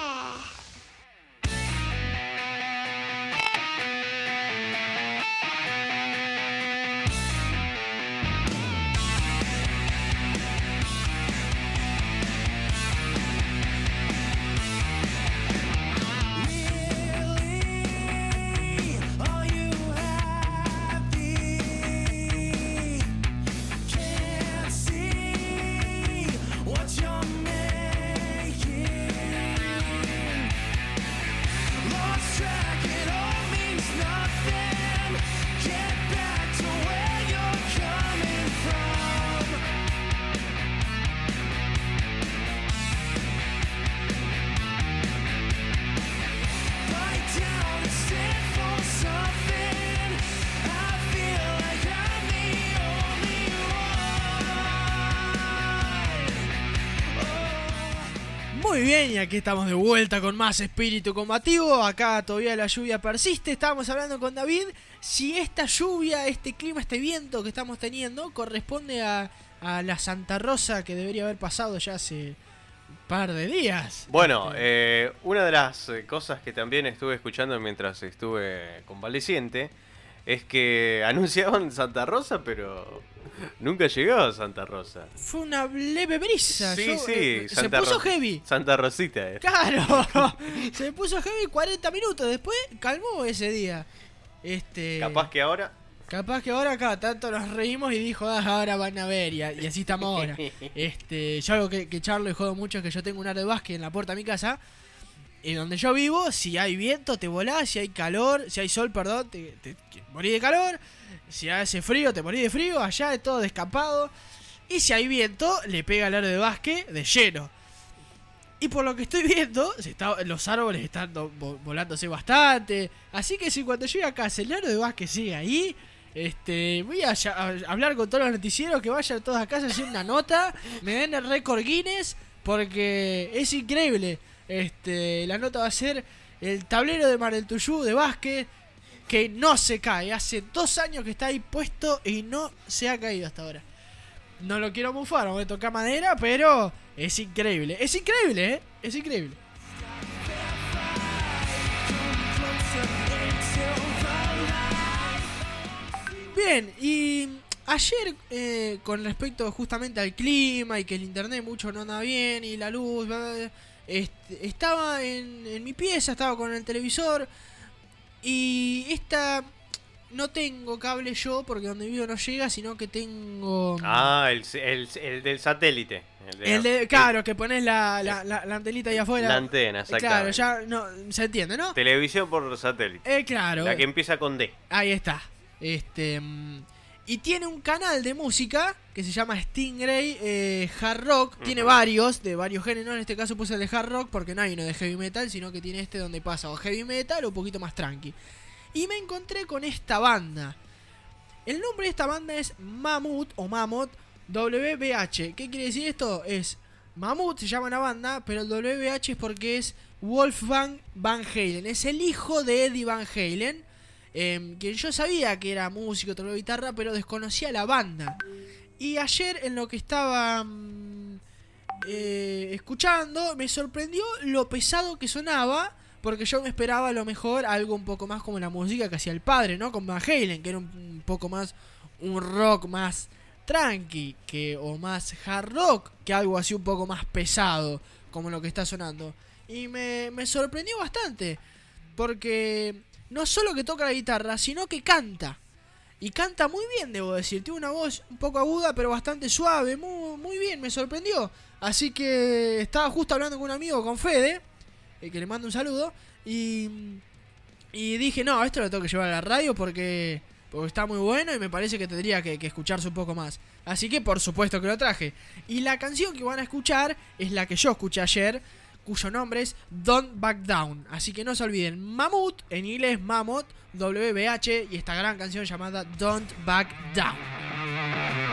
Aquí estamos de vuelta con más espíritu combativo. Acá todavía la lluvia persiste. Estábamos hablando con David si esta lluvia, este clima, este viento que estamos teniendo corresponde a, a la Santa Rosa que debería haber pasado ya hace un par de días. Bueno, eh, una de las eh, cosas que también estuve escuchando mientras estuve convaleciente es que anunciaban Santa Rosa, pero nunca llegó a Santa Rosa. Fue una leve brisa. Sí, yo, sí, eh, se puso Ro- heavy. Santa Rosita. eh. Claro, se puso heavy 40 minutos. Después calmó ese día. Este, Capaz que ahora. Capaz que ahora acá tanto nos reímos y dijo, ah, ahora van a ver, y, así estamos ahora. este, yo algo que, que charlo y jodo mucho es que yo tengo un área de básquet en la puerta de mi casa. Y donde yo vivo, si hay viento, te volás, si hay calor, si hay sol, perdón, te, te, te morís de calor. Si hace frío, te morís de frío, allá es todo descampado. Y si hay viento, le pega al área de básquet de lleno. Y por lo que estoy viendo, se está, los árboles están do- vo- volándose bastante. Así que si cuando llegue casa el aro de básquet sigue ahí, este, voy a, hablar con todos los noticieros que vayan todos a casa hacer una nota, me den el récord Guinness, porque es increíble. Este, la nota va a ser el tablero de Mar del Tuyú de básquet que no se cae. Hace dos años que está ahí puesto y no se ha caído hasta ahora. No lo quiero mufar, no voy a tocar madera, pero es increíble. Es increíble, ¿eh? Es increíble. Bien, y ayer eh, con respecto justamente al clima y que el internet mucho no anda bien y la luz, este, estaba en mi pieza, estaba con el televisor y esta no tengo cable yo porque donde vivo no llega, sino que tengo... Ah, el, el, el del satélite. El de, El de, claro, que pones la, la, la- la antenita ahí afuera. La antena, Eh, Claro, exactamente. ya no, se entiende, ¿no? Televisión por satélite. Eh, claro. La que empieza con D. Ahí está. Este mm, y tiene un canal de música que se llama Stingray eh, Hard Rock. Tiene varios, de varios géneros. En este caso puse el de Hard Rock porque no hay uno de Heavy Metal, sino que tiene este donde pasa o Heavy Metal o un poquito más tranqui. Y me encontré con esta banda. El nombre de esta banda es Mammoth o Mammoth WBH. ¿Qué quiere decir esto? Es Mammoth se llama la banda, pero el WBH es porque es Wolfgang Van Halen. Es el hijo de Eddie Van Halen. Em, que yo sabía que era músico, tocaba guitarra, pero desconocía la banda. Y ayer en lo que estaba mm, eh, escuchando, me sorprendió lo pesado que sonaba. Porque yo me esperaba a lo mejor algo un poco más como la música que hacía el padre, ¿no? Con Van Halen, que era un, un poco más un rock más tranqui, que, o más hard rock, que algo así un poco más pesado, como lo que está sonando. Y me, me sorprendió bastante, porque no solo que toca la guitarra, sino que canta. Y canta muy bien, debo decir. Tiene una voz un poco aguda, pero bastante suave. Muy, muy bien, me sorprendió. Así que estaba justo hablando con un amigo, con Fede, eh, que le mando un saludo. Y, y dije, no, esto lo tengo que llevar a la radio porque, porque está muy bueno y me parece que tendría que, que escucharse un poco más. Así que por supuesto que lo traje. Y la canción que van a escuchar es la que yo escuché ayer, cuyo nombre es Don't Back Down. Así que no se olviden, Mammoth, en inglés Mammoth, WBH, y esta gran canción llamada Don't Back Down.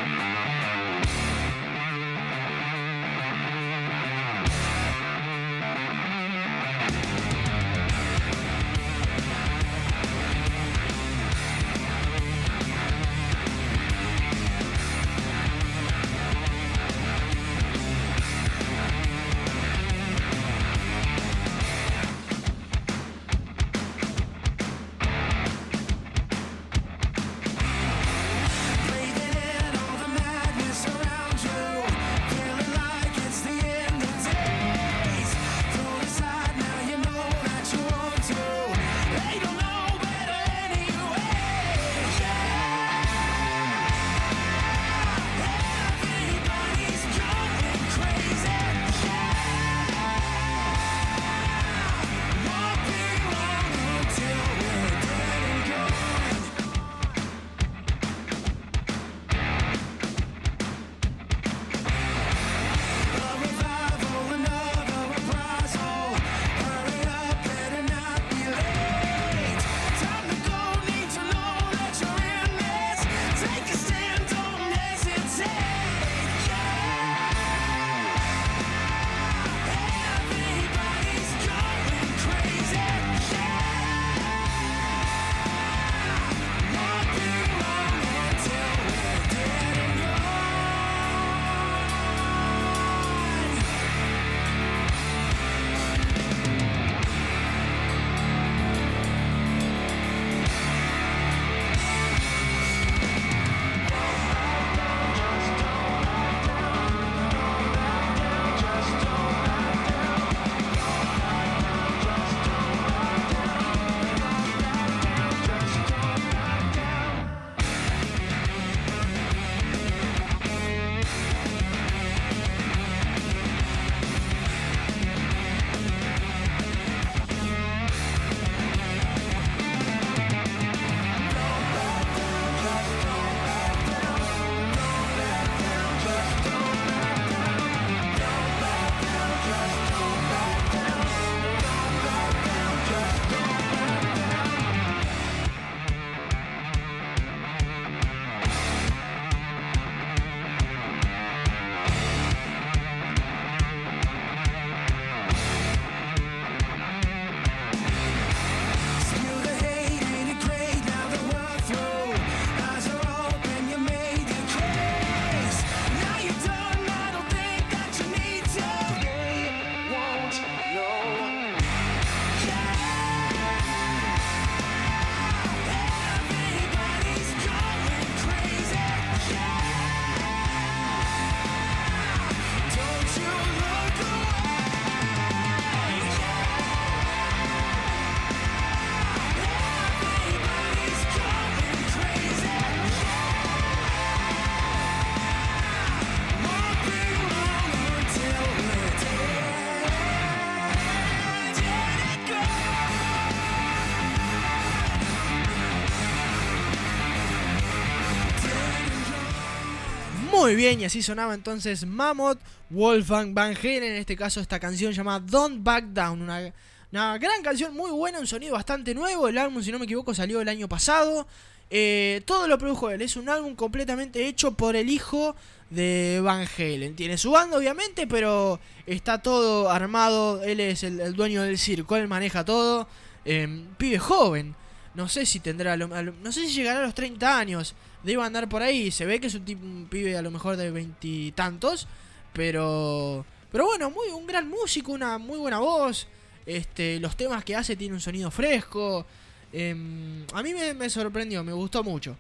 Muy bien, y así sonaba entonces Mammoth, Wolfgang Van Halen, en este caso esta canción llamada Don't Back Down, una, una gran canción muy buena, un sonido bastante nuevo, el álbum si no me equivoco salió el año pasado, Eh, todo lo produjo él, es un álbum completamente hecho por el hijo de Van Halen, tiene su banda obviamente, pero está todo armado, él es el, dueño del circo, él maneja todo, eh, pibe joven, no sé si tendrá, no sé si llegará a los 30 años, debe andar por ahí, se ve que es un, un pibe a lo mejor de veintitantos, pero, pero bueno, muy un gran músico, una muy buena voz, este, los temas que hace tiene un sonido fresco, em, a mí me, me sorprendió, me gustó mucho.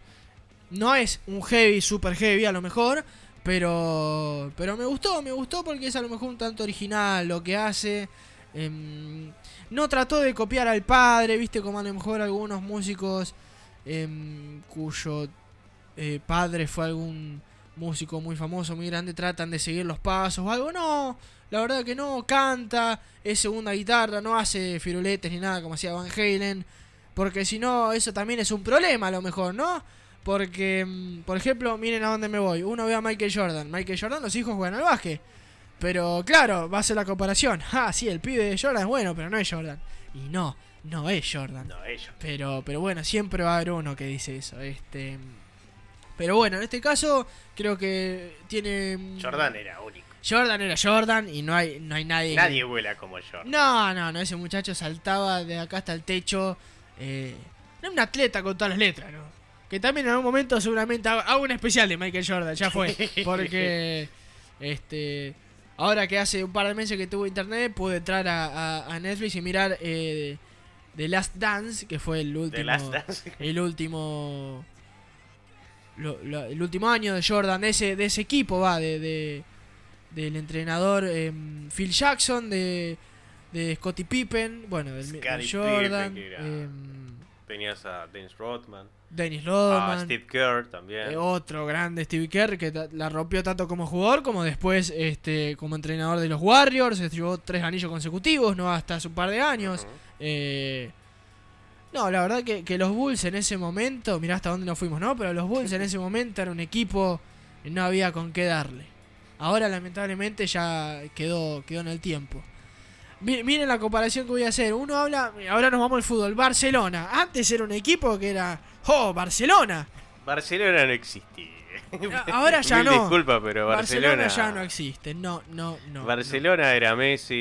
No es un heavy, super heavy a lo mejor, pero, pero me gustó, me gustó porque es a lo mejor un tanto original lo que hace. em, no trató de copiar al padre, viste como a lo mejor algunos músicos em, cuyo eh, padre fue algún músico muy famoso, muy grande, tratan de seguir los pasos o algo. No, la verdad que no, canta, es segunda guitarra, no hace firuletes ni nada como hacía Van Halen. Porque si no, eso también es un problema a lo mejor, ¿no? Porque, mm, por ejemplo, miren a dónde me voy. Uno ve a Michael Jordan. Michael Jordan, los hijos juegan al básquet. Pero claro, va a ser la comparación. Ah, sí, el pibe de Jordan es bueno, pero no es Jordan. Y no, no es Jordan. No, ellos. Pero, pero bueno, siempre va a haber uno que dice eso. Este. Pero bueno, en este caso, creo que tiene. mm, Jordan era único. Jordan era Jordan y no hay, no hay nadie. que- Nadie vuela como Jordan. No, no, no, ese muchacho saltaba de acá hasta el techo. Eh, era un atleta con todas las letras, ¿no? Que también en algún momento seguramente haga un especial de Michael Jordan, ya fue. Porque, este, ahora que hace un par de meses que tuve internet, pude entrar a, a- a Netflix y mirar eh, The Last Dance, que fue el último, Last Dance. el último, lo- lo- el último año de Jordan, de ese, de ese equipo, va, de, de- del entrenador em, Phil Jackson, de, de Scottie Pippen, bueno, del, Scottie Jordan, em, Tenías a Dennis Rodman. Dennis A Rodman. Steve Kerr también. Eh, otro grande Steve Kerr que la rompió tanto como jugador como después este como entrenador de los Warriors. Se llevó tres anillos consecutivos, no hasta hace un par de años. Eh, no, la verdad que, que los Bulls en ese momento, mirá hasta dónde nos fuimos, ¿no? Pero los Bulls en ese momento era un equipo que no había con qué darle. Ahora lamentablemente ya quedó, quedó en el tiempo. Mi- Miren la comparación que voy a hacer. Uno habla, ahora nos vamos al fútbol. Barcelona. Antes era un equipo que era, oh, Barcelona. Barcelona no existía. Ahora ya Mil no. disculpas, pero Barcelona, ya no existe. No, no, no. Barcelona era Messi,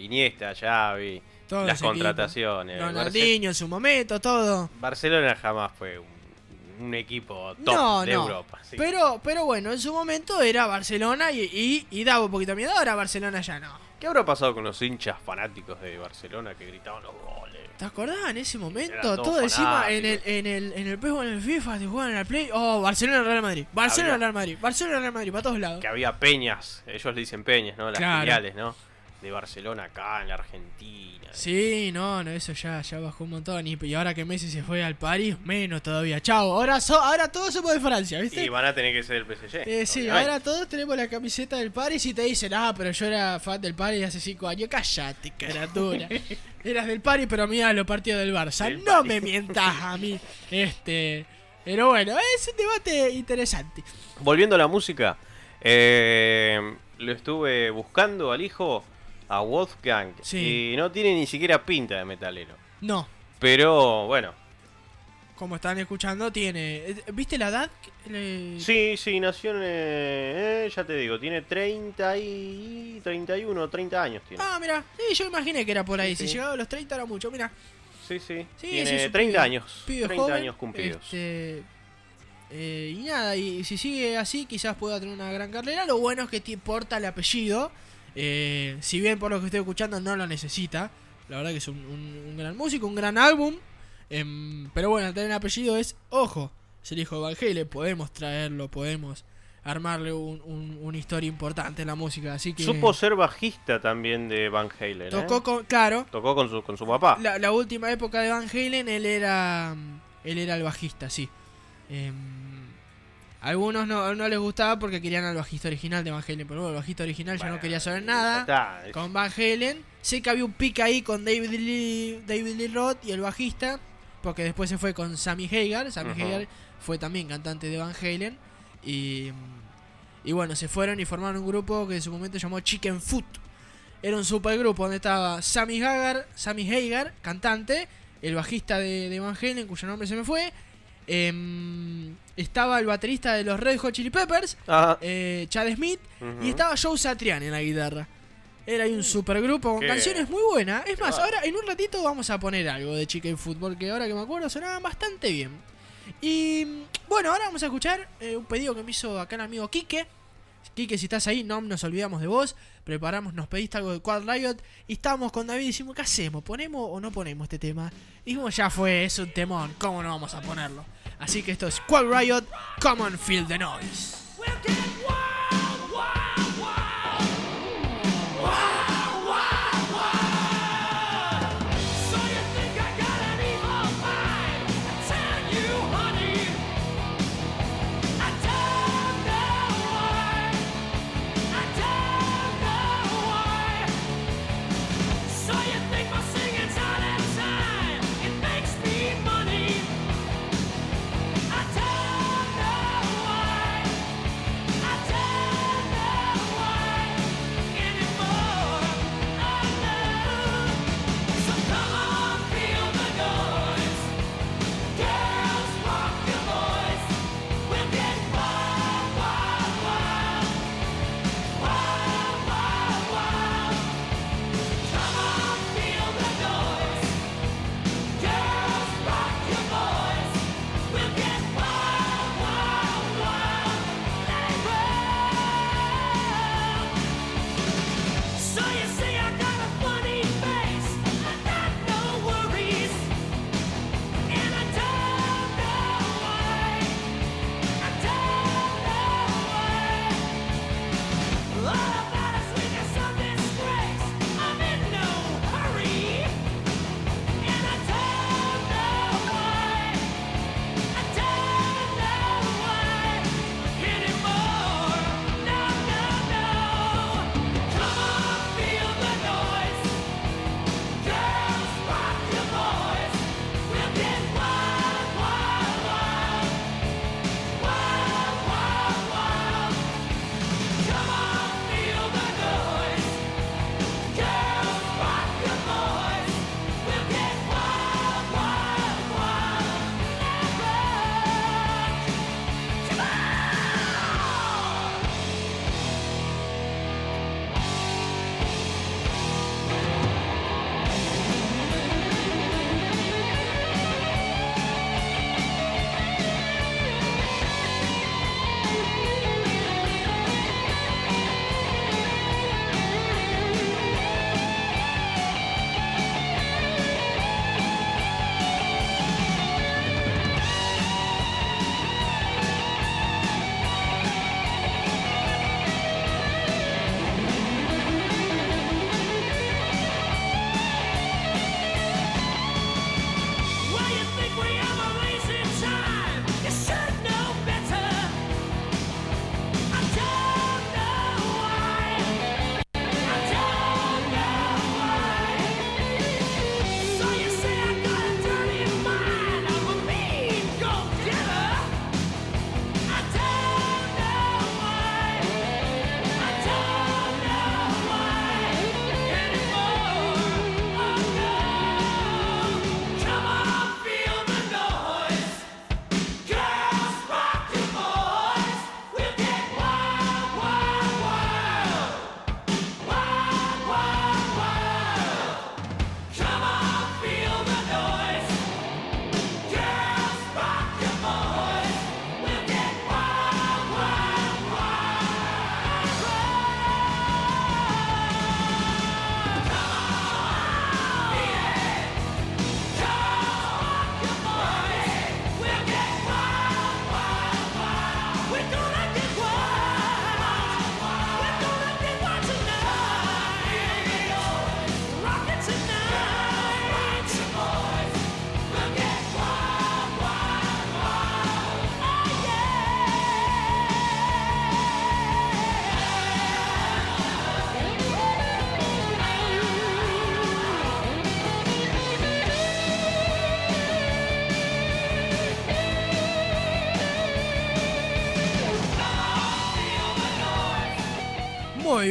Iniesta, Xavi, Todos las contrataciones. Ronaldinho en su momento, todo. Barcelona jamás fue un, un equipo top no, de no. Europa. sí. Pero, pero bueno, en su momento era Barcelona y, y, y daba un poquito miedo. Ahora Barcelona ya no. ¿Qué habrá pasado con los hinchas fanáticos de Barcelona que gritaban los goles? ¿Te acordás en ese momento? Todo encima en el, en el en el PES o en el FIFA te juegan en Play. Oh, Barcelona Real Madrid. Barcelona Real Madrid. Barcelona Real Madrid, para todos lados. Que había peñas, ellos le dicen peñas, ¿no? Las Claro. filiales, ¿no? De Barcelona acá en la Argentina. Sí, no, no, eso ya, ya bajó un montón. Y, y ahora que Messi se fue al París, menos todavía. Chao, ahora, so- ahora todos somos de Francia, ¿viste? Y van a tener que ser el PSG. Eh, sí, ahora todos tenemos la camiseta del Paris y te dicen, ah, pero yo era fan del Paris hace 5 años. Cállate, caratura. Eras del Paris, pero mira los partidos del Barça. no me mientas a mí. Este. Pero bueno, es un debate interesante. Volviendo a la música, eh, lo estuve buscando al hijo, a Wolfgang, Sí. y no tiene ni siquiera pinta de metalero. No, Pero bueno, como están escuchando, tiene. eh, ¿Viste la edad? Le- sí, sí, nació en. eh, ya te digo, tiene 30 y. 31, 30 años tiene. Ah, mira, sí, yo imaginé que era por ahí. Sí, Si sí. llegaba a los 30 era mucho, mira. Sí, sí. Sí, tiene sí, es un 30 pibe- años. pibe 30 joven, años cumplidos. este, eh, y nada, y si sigue así, quizás pueda tener una gran carrera. Lo bueno es que te porta el apellido. Eh, si bien por lo que estoy escuchando no lo necesita. La verdad que es un, un- un gran músico, un gran álbum. em, pero bueno, tener el apellido es, ojo, es el hijo de Van Halen. Podemos traerlo, podemos armarle un- un- una historia importante en la música. Así que Supo ser bajista también de Van Halen. ¿eh? tocó con, claro, Tocó con su, con su papá. la, la última época de Van Halen, él era él era el bajista, sí. Algunos no, no les gustaba porque querían al bajista original de Van Halen, pero bueno, el bajista original ya no quería saber nada. está, es- Con Van Halen, sé que había un pique ahí con David Lee, David Lee Roth y el bajista, porque después se fue con Sammy Hagar. Sammy Ujú. Hagar fue también cantante de Van Halen. Y, y bueno, se fueron y formaron un grupo que en su momento llamó Chicken Foot. Era un supergrupo donde estaba Sammy Hagar, Sammy Hagar, cantante, el bajista de, de Van Halen, cuyo nombre se me fue. em, estaba el baterista de los Red Hot Chili Peppers, eh, Chad Smith, y estaba Joe Satriani en la guitarra. Era ahí un supergrupo con Qué canciones muy buenas. Es más, va. ahora en un ratito vamos a poner algo de Chicken Football, que ahora que me acuerdo sonaban bastante bien. Y bueno, ahora vamos a escuchar eh, un pedido que me hizo acá el amigo Quique. Quique, si estás ahí, no nos olvidamos de vos. Preparamos, nos pediste algo de Quad Riot. Y estábamos con David y decimos, ¿qué hacemos? ¿Ponemos o no ponemos este tema? Y dijimos, ya fue, es un temón, ¿cómo no vamos a ponerlo? Así que esto es Quad Riot, Come on Feel the Noise.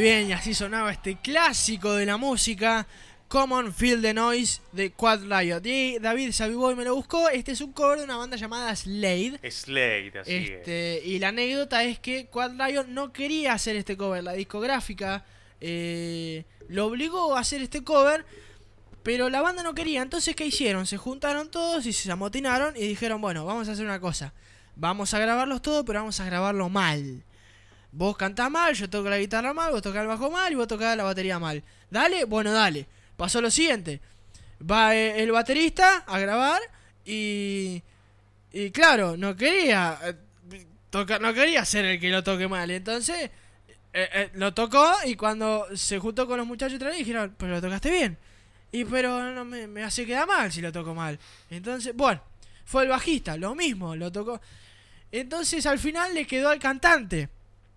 Bien, y así sonaba este clásico de la música, Common Feel the Noise de Quad Riot. Y David se avivó y me lo buscó. Este es un cover de una banda llamada Slade. Slade, así es. Este, y la anécdota es que Quad Riot no quería hacer este cover. La discográfica eh, lo obligó a hacer este cover, pero la banda no quería. Entonces, ¿qué hicieron? Se juntaron todos y se amotinaron y dijeron, bueno, vamos a hacer una cosa. Vamos a grabarlos todos, pero vamos a grabarlo mal. Vos cantás mal, yo toco la guitarra mal, vos tocás el bajo mal y vos tocás la batería mal. Dale, bueno, dale. Pasó lo siguiente. Va eh, el baterista a grabar y... Y claro, no quería... eh, toca- no quería ser el que lo toque mal. Entonces... eh, lo tocó y cuando se juntó con los muchachos otra vez dijeron, pero lo tocaste bien. Y pero no me, me hace quedar mal si lo toco mal. Entonces, bueno, fue el bajista, lo mismo, lo tocó. Entonces al final le quedó al cantante.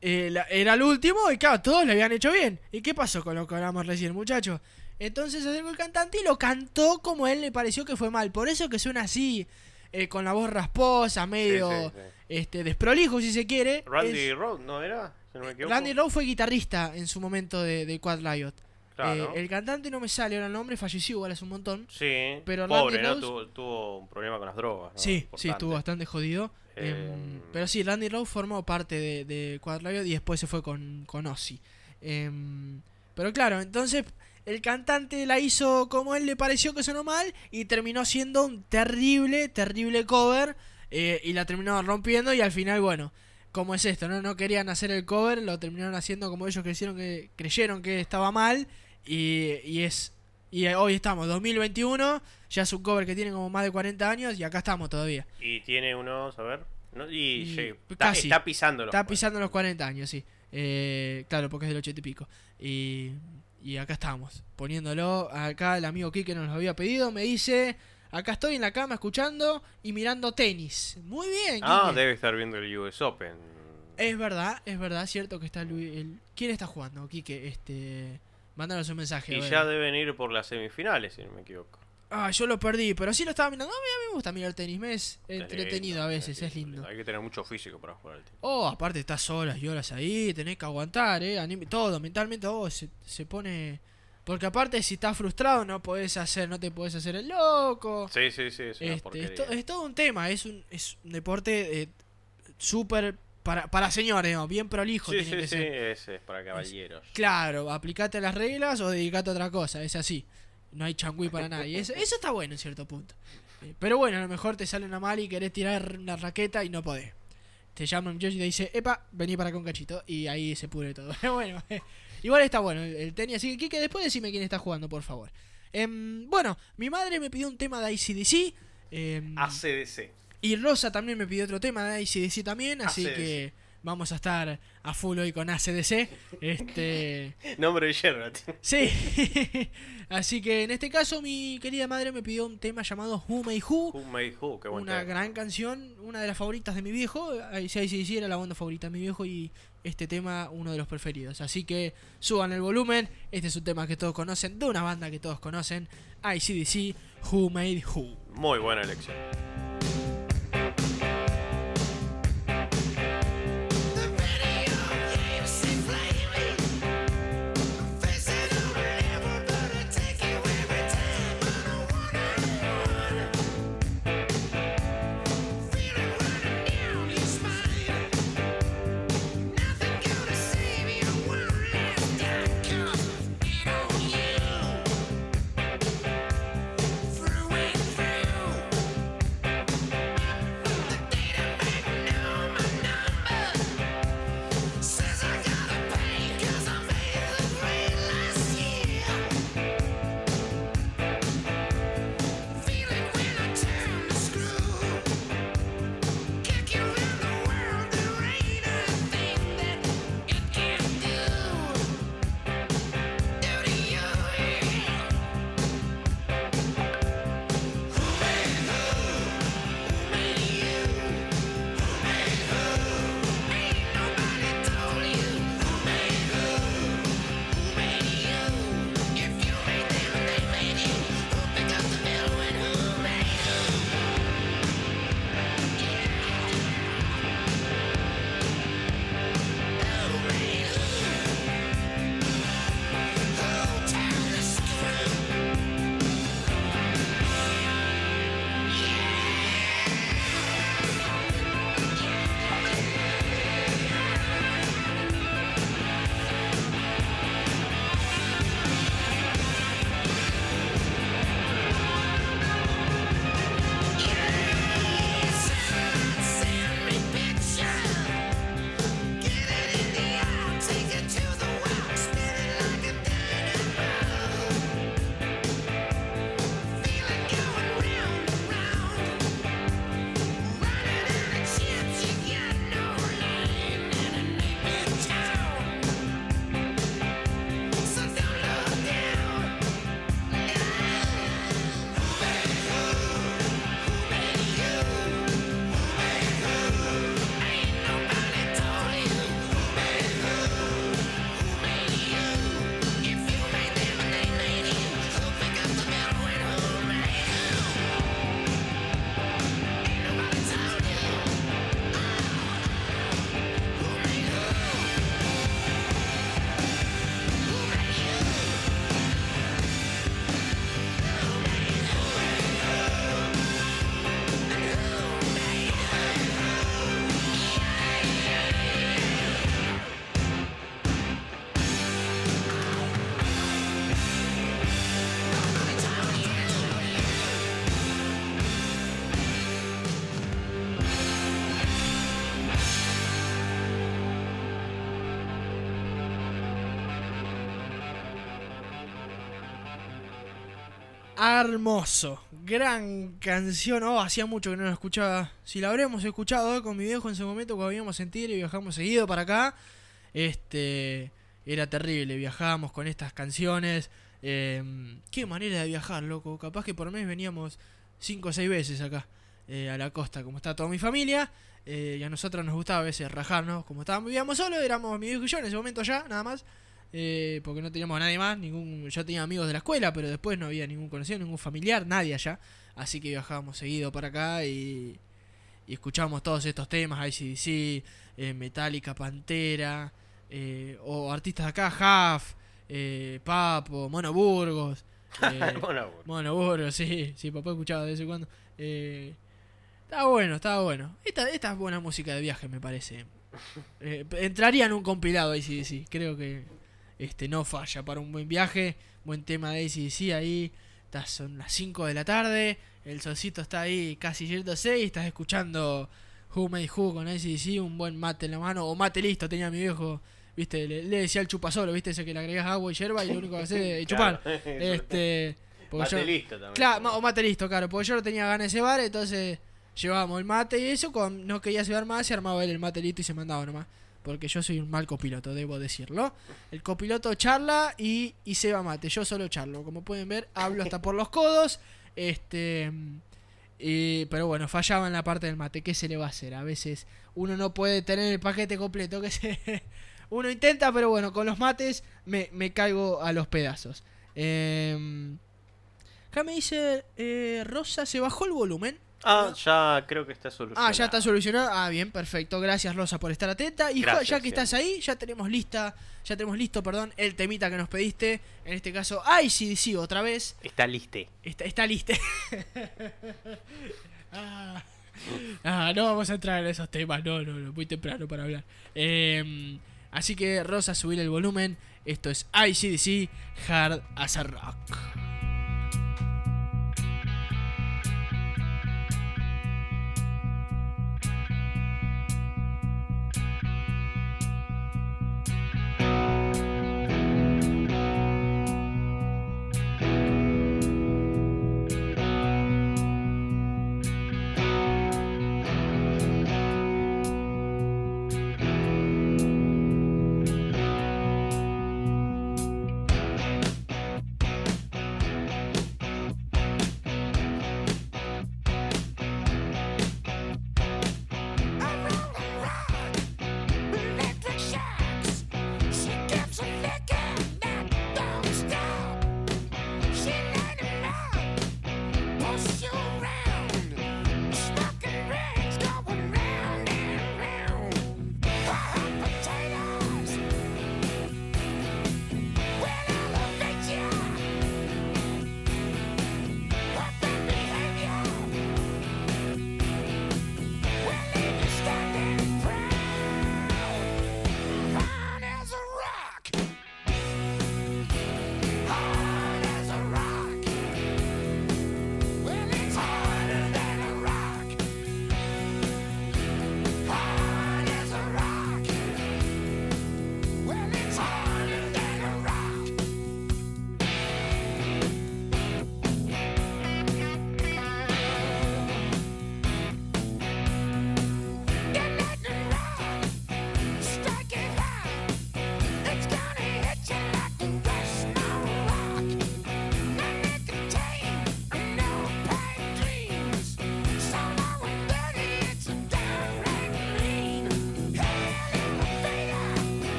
Eh, era el último y claro, todos le habían hecho bien. ¿Y qué pasó con lo que hablamos recién, muchachos? Entonces se acercó el cantante y lo cantó como a él le pareció que fue mal. Por eso que suena así, eh, con la voz rasposa, medio Sí, sí, sí. este desprolijo, si se quiere. Randy Es- Road, ¿no era? Si no me equivoco. Randy Rowe fue guitarrista en su momento de, de Quad Riot. Claro. Eh, el cantante no me sale ahora el nombre, falleció igual hace un montón. Sí, pero pobre, Randy ¿no? Tuvo, tuvo un problema con las drogas. ¿no? Sí, sí, estuvo bastante jodido. Eh, Em, pero sí, Randy Rowe formó parte de, de y después se fue con, con Ozzy. Em, pero claro, entonces el cantante la hizo como él le pareció que sonó mal y terminó siendo un terrible, terrible cover eh, y la terminó rompiendo y al final, bueno, como es esto, ¿no? No querían hacer el cover, lo terminaron haciendo como ellos creyeron que, creyeron que estaba mal y, y es... Y hoy estamos, 2021, ya es un cover que tiene como más de 40 años y acá estamos todavía. Y tiene unos, a ver. ¿no? Y, Y está, casi. está pisando los Está pisando los 40 años, sí. Eh, claro, porque es del 80 y pico. Y, y acá estamos, poniéndolo. Acá el amigo Kike nos lo había pedido. Me dice: Acá estoy en la cama escuchando y mirando tenis. Muy bien, Ah, debe estar viendo el US Open. Es verdad, es verdad, cierto que está Luis. el- ¿Quién está jugando, Kike? Este. Mándanos un mensaje. Y ya deben ir por las semifinales, si no me equivoco. Ah, yo lo perdí, pero sí lo estaba mirando. No, a mí me gusta mirar tenis, me es entretenido a veces, es lindo. Hay que tener mucho físico para jugar al tenis. Oh, aparte estás horas y horas ahí, tenés que aguantar, eh, anim- todo, mentalmente oh, se, se pone... Porque aparte si estás frustrado no podés hacer, no te podés hacer el loco. Sí, sí, sí, es una Este, es, to- es todo un tema, es un, es un deporte eh, súper para, para señores, ¿no? bien prolijo Sí, tiene sí, que sí, ser. ese es para caballeros. Claro, aplicate las reglas o dedicate a otra cosa, es así. No hay changüí para nadie. Eso, eso está bueno en cierto punto. Eh, Pero bueno, a lo mejor te sale una mal y querés tirar una raqueta y no podés. Te llama un y te dice, epa, vení para acá un cachito. Y ahí se pudre todo. Pero bueno, eh, igual está bueno el, tenis. Así que, Kike, después decime quién está jugando, por favor. Em, bueno, mi madre me pidió un tema de ICDC. em, ACDC. Y Rosa también me pidió otro tema de ICDC también. Así ACDC. que vamos a estar a full hoy con ACDC. Este. Nombre de yerba. Sí. Así que en este caso mi querida madre me pidió un tema llamado Who May Who. Who Made Who, qué buen Una tema. gran canción, una de las favoritas de mi viejo. Sí, era la banda favorita de mi viejo y este tema uno de los preferidos. Así que suban el volumen. Este es un tema que todos conocen, de una banda que todos conocen. ICDC, Who Made Who. Muy buena elección. Hermoso. Gran canción. Oh, hacía mucho que no la escuchaba. Si la habremos escuchado eh, con mi viejo en su momento cuando vivíamos en Tigre y viajamos seguido para acá. Este. Era terrible. Viajábamos con estas canciones. Eh, qué manera de viajar, loco. Capaz que por mes veníamos cinco o seis veces acá. eh, a la costa, como está toda mi familia. eh, y a nosotros nos gustaba a veces rajarnos. Como estábamos, vivíamos solos, éramos mi viejo y yo en ese momento ya, nada más. Eh, porque no teníamos a nadie más. Ningún, yo tenía amigos de la escuela, pero después no había ningún conocido, ningún familiar, nadie allá. Así que viajábamos seguido para acá y, y escuchábamos todos estos temas: ICDC, eh, Metallica, Pantera, eh, o artistas de acá, Huff, eh, Papo, Mono Burgos. eh, Mono Burgos. Mono Burgos, sí, sí, papá escuchaba de vez en cuando. Eh, estaba bueno, estaba bueno. Esta, esta es buena música de viaje, me parece. Eh, entraría en un compilado ACDC. Creo que este no falla para un buen viaje. Buen tema de ACDC ahí. Son las 5 de la tarde. El solcito está ahí casi yéndose. Y estás escuchando Who Made Who con ACDC. Un buen mate en la mano. O mate listo tenía mi viejo. Viste, le, le decía el chupasolo, viste, ese que le agregas agua y hierba y lo único que hace es chupar. Claro. Este. Mate yo- listo también. Claro, o mate listo, claro. Porque yo no tenía ganas de cebar, entonces llevábamos el mate y eso. Cuando no quería cebar más, se armaba él el mate listo y se mandaba nomás. Porque yo soy un mal copiloto, debo decirlo. El copiloto charla y, y ceba mate. Yo solo charlo. Como pueden ver, hablo hasta por los codos. Este. y- pero bueno, fallaba en la parte del mate. ¿Qué se le va a hacer? A veces uno no puede tener el paquete completo. que se Uno intenta, pero bueno, con los mates me, me caigo a los pedazos. Em, acá me dice eh, Rosa, ¿se bajó el volumen? Ah, ya creo que está solucionado. Ah, ya está solucionado. Ah, bien, perfecto. Gracias, Rosa, por estar atenta. Y Gracias, ya que estás ahí, ya tenemos lista, ya tenemos listo, perdón, el temita que nos pediste. En este caso, ICDC otra vez. Está liste. Está, está listo. ah, ah, no vamos a entrar en esos temas, no, no, no, muy temprano para hablar. Eh, así que, Rosa, subir el volumen. Esto es ICDC Hard as a Rock.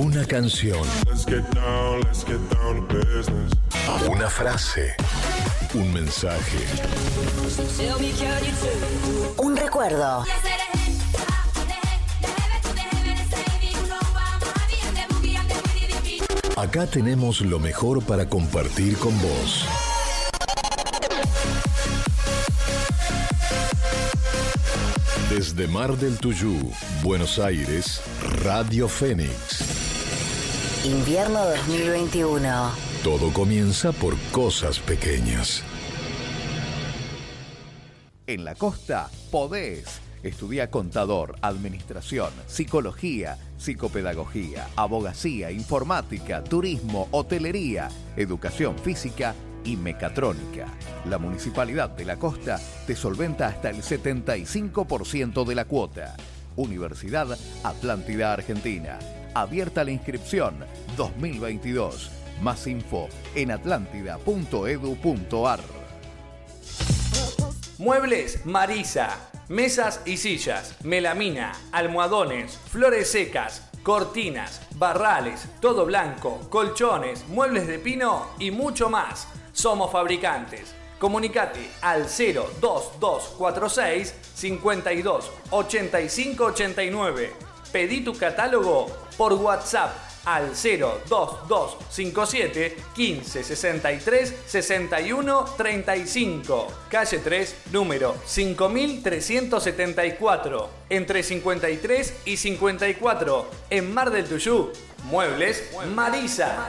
Una canción. Let's get down, let's get down to business. Una frase. Un mensaje. Un recuerdo. Acá tenemos lo mejor para compartir con vos. Desde Mar del Tuyú, Buenos Aires, Radio Fénix. Invierno 2021. Todo comienza por cosas pequeñas. En la costa podés. Estudia contador, administración, psicología, psicopedagogía, abogacía, informática, turismo, hotelería, educación física y mecatrónica. La Municipalidad de la Costa te solventa hasta el 75% de la cuota. Universidad Atlántida Argentina. Abierta la inscripción 2022. Más info en atlántida.edu.ar. Muebles Marisa. Mesas y sillas, melamina, almohadones, flores secas, cortinas, barrales, todo blanco, colchones, muebles de pino y mucho más. Somos fabricantes. Comunicate al 02246 52 85 89. Pedí tu catálogo por WhatsApp al 02257 15 63 61 35. Calle 3, número 5374. Entre 53 y 54. En Mar del Tuyú. Muebles Marisa.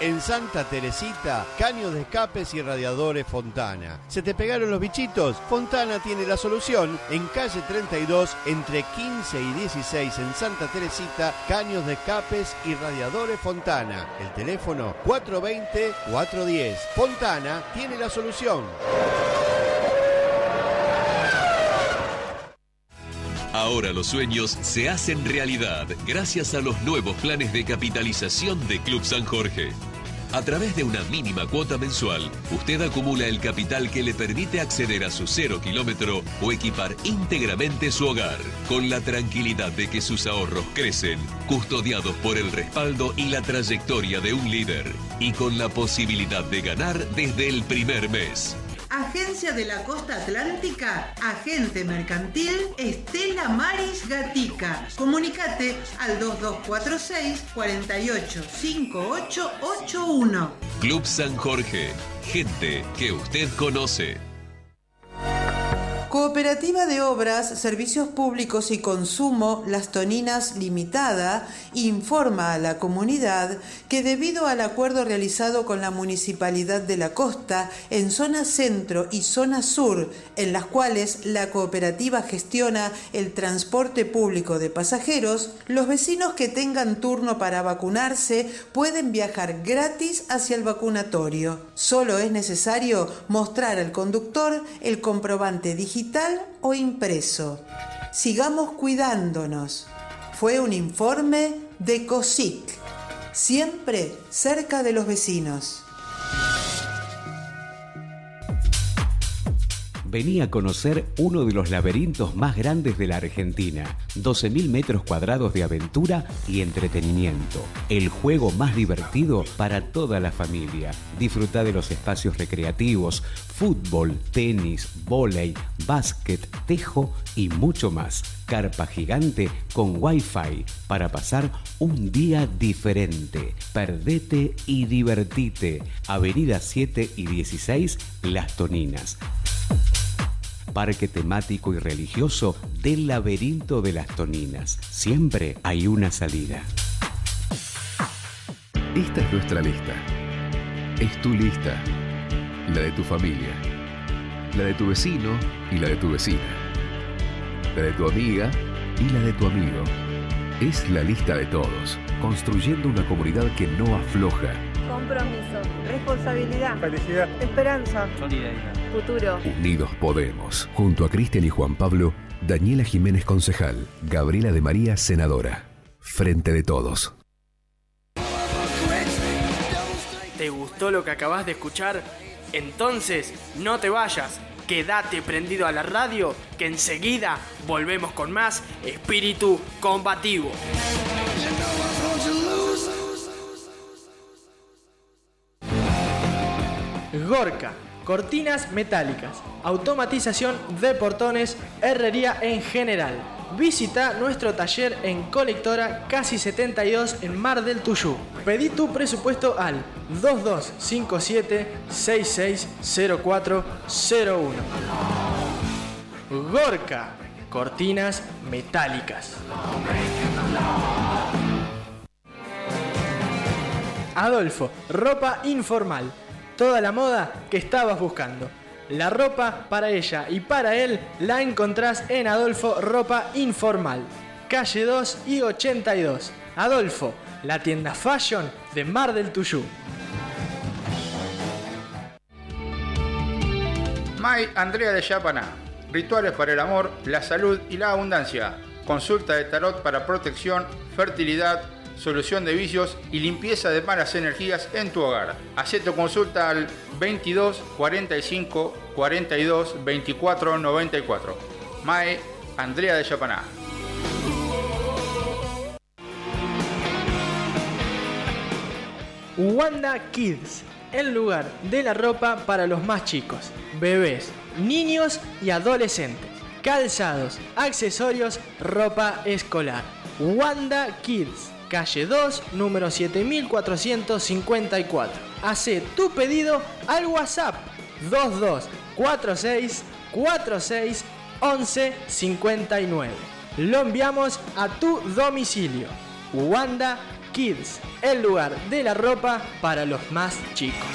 En Santa Teresita, caños de escapes y radiadores Fontana. ¿Se te pegaron los bichitos? Fontana tiene la solución. En calle 32, entre 15 y 16 en Santa Teresita, caños de escapes y radiadores Fontana. El teléfono 420-410. Fontana tiene la solución. Ahora los sueños se hacen realidad gracias a los nuevos planes de capitalización de Club San Jorge. A través de una mínima cuota mensual, usted acumula el capital que le permite acceder a su cero kilómetro o equipar íntegramente su hogar, con la tranquilidad de que sus ahorros crecen, custodiados por el respaldo y la trayectoria de un líder, y con la posibilidad de ganar desde el primer mes. Agencia de la Costa Atlántica, Agente Mercantil Estela Maris Gatica. Comunicate al 2246 485881. Club San Jorge, gente que usted conoce. Cooperativa de Obras, Servicios Públicos y Consumo Las Toninas Limitada informa a la comunidad que debido al acuerdo realizado con la Municipalidad de la Costa en zona centro y zona sur, en las cuales la cooperativa gestiona el transporte público de pasajeros, los vecinos que tengan turno para vacunarse pueden viajar gratis hacia el vacunatorio. Solo es necesario mostrar al conductor el comprobante digital o impreso. Sigamos cuidándonos. Fue un informe de COSIC, siempre cerca de los vecinos. Vení a conocer uno de los laberintos más grandes de la Argentina. 12.000 metros cuadrados de aventura y entretenimiento. El juego más divertido para toda la familia. Disfruta de los espacios recreativos, fútbol, tenis, vóley, básquet, tejo y mucho más. Carpa gigante con wifi para pasar un día diferente. Perdete y divertite. Avenida 7 y 16 Las Toninas parque temático y religioso del laberinto de las Toninas. Siempre hay una salida. Esta es nuestra lista. Es tu lista. La de tu familia. La de tu vecino y la de tu vecina. La de tu amiga y la de tu amigo. Es la lista de todos, construyendo una comunidad que no afloja. Compromiso, responsabilidad, felicidad, esperanza, solidaridad, futuro. Unidos Podemos. Junto a Cristian y Juan Pablo, Daniela Jiménez Concejal, Gabriela de María Senadora. Frente de todos. ¿Te gustó lo que acabas de escuchar? Entonces, no te vayas. quédate prendido a la radio que enseguida volvemos con más espíritu combativo. Gorka, cortinas metálicas, automatización de portones, herrería en general. Visita nuestro taller en Colectora Casi 72 en Mar del Tuyú. Pedí tu presupuesto al 2257 660401. Gorka, cortinas metálicas. Adolfo, ropa informal. Toda la moda que estabas buscando. La ropa para ella y para él la encontrás en Adolfo Ropa Informal. Calle 2 y 82. Adolfo, la tienda fashion de Mar del Tuyú. May Andrea de Yapaná. Rituales para el amor, la salud y la abundancia. Consulta de tarot para protección, fertilidad, solución de vicios y limpieza de malas energías en tu hogar. Haz tu consulta al 22 45 42 24 94. Mae Andrea de Yapaná. Wanda Kids, el lugar de la ropa para los más chicos, bebés, niños y adolescentes. Calzados, accesorios, ropa escolar. Wanda Kids, calle 2, número 7454. Hace tu pedido al WhatsApp 2246 46 11 59. Lo enviamos a tu domicilio. Wanda Kids, el lugar de la ropa para los más chicos.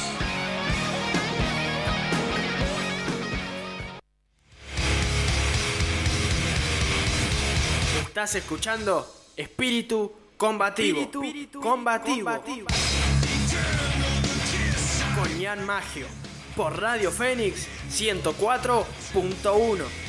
Estás escuchando Espíritu Combativo. Combativo. combativo. Con Ian Magio. Por Radio Fénix 104.1.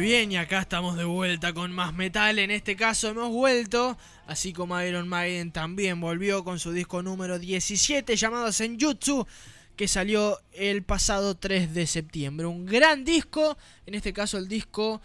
Bien, y acá estamos de vuelta con más metal. En este caso hemos vuelto, así como Iron Maiden también volvió con su disco número 17 llamado Senjutsu, que salió el pasado 3 de septiembre. Un gran disco, en este caso el disco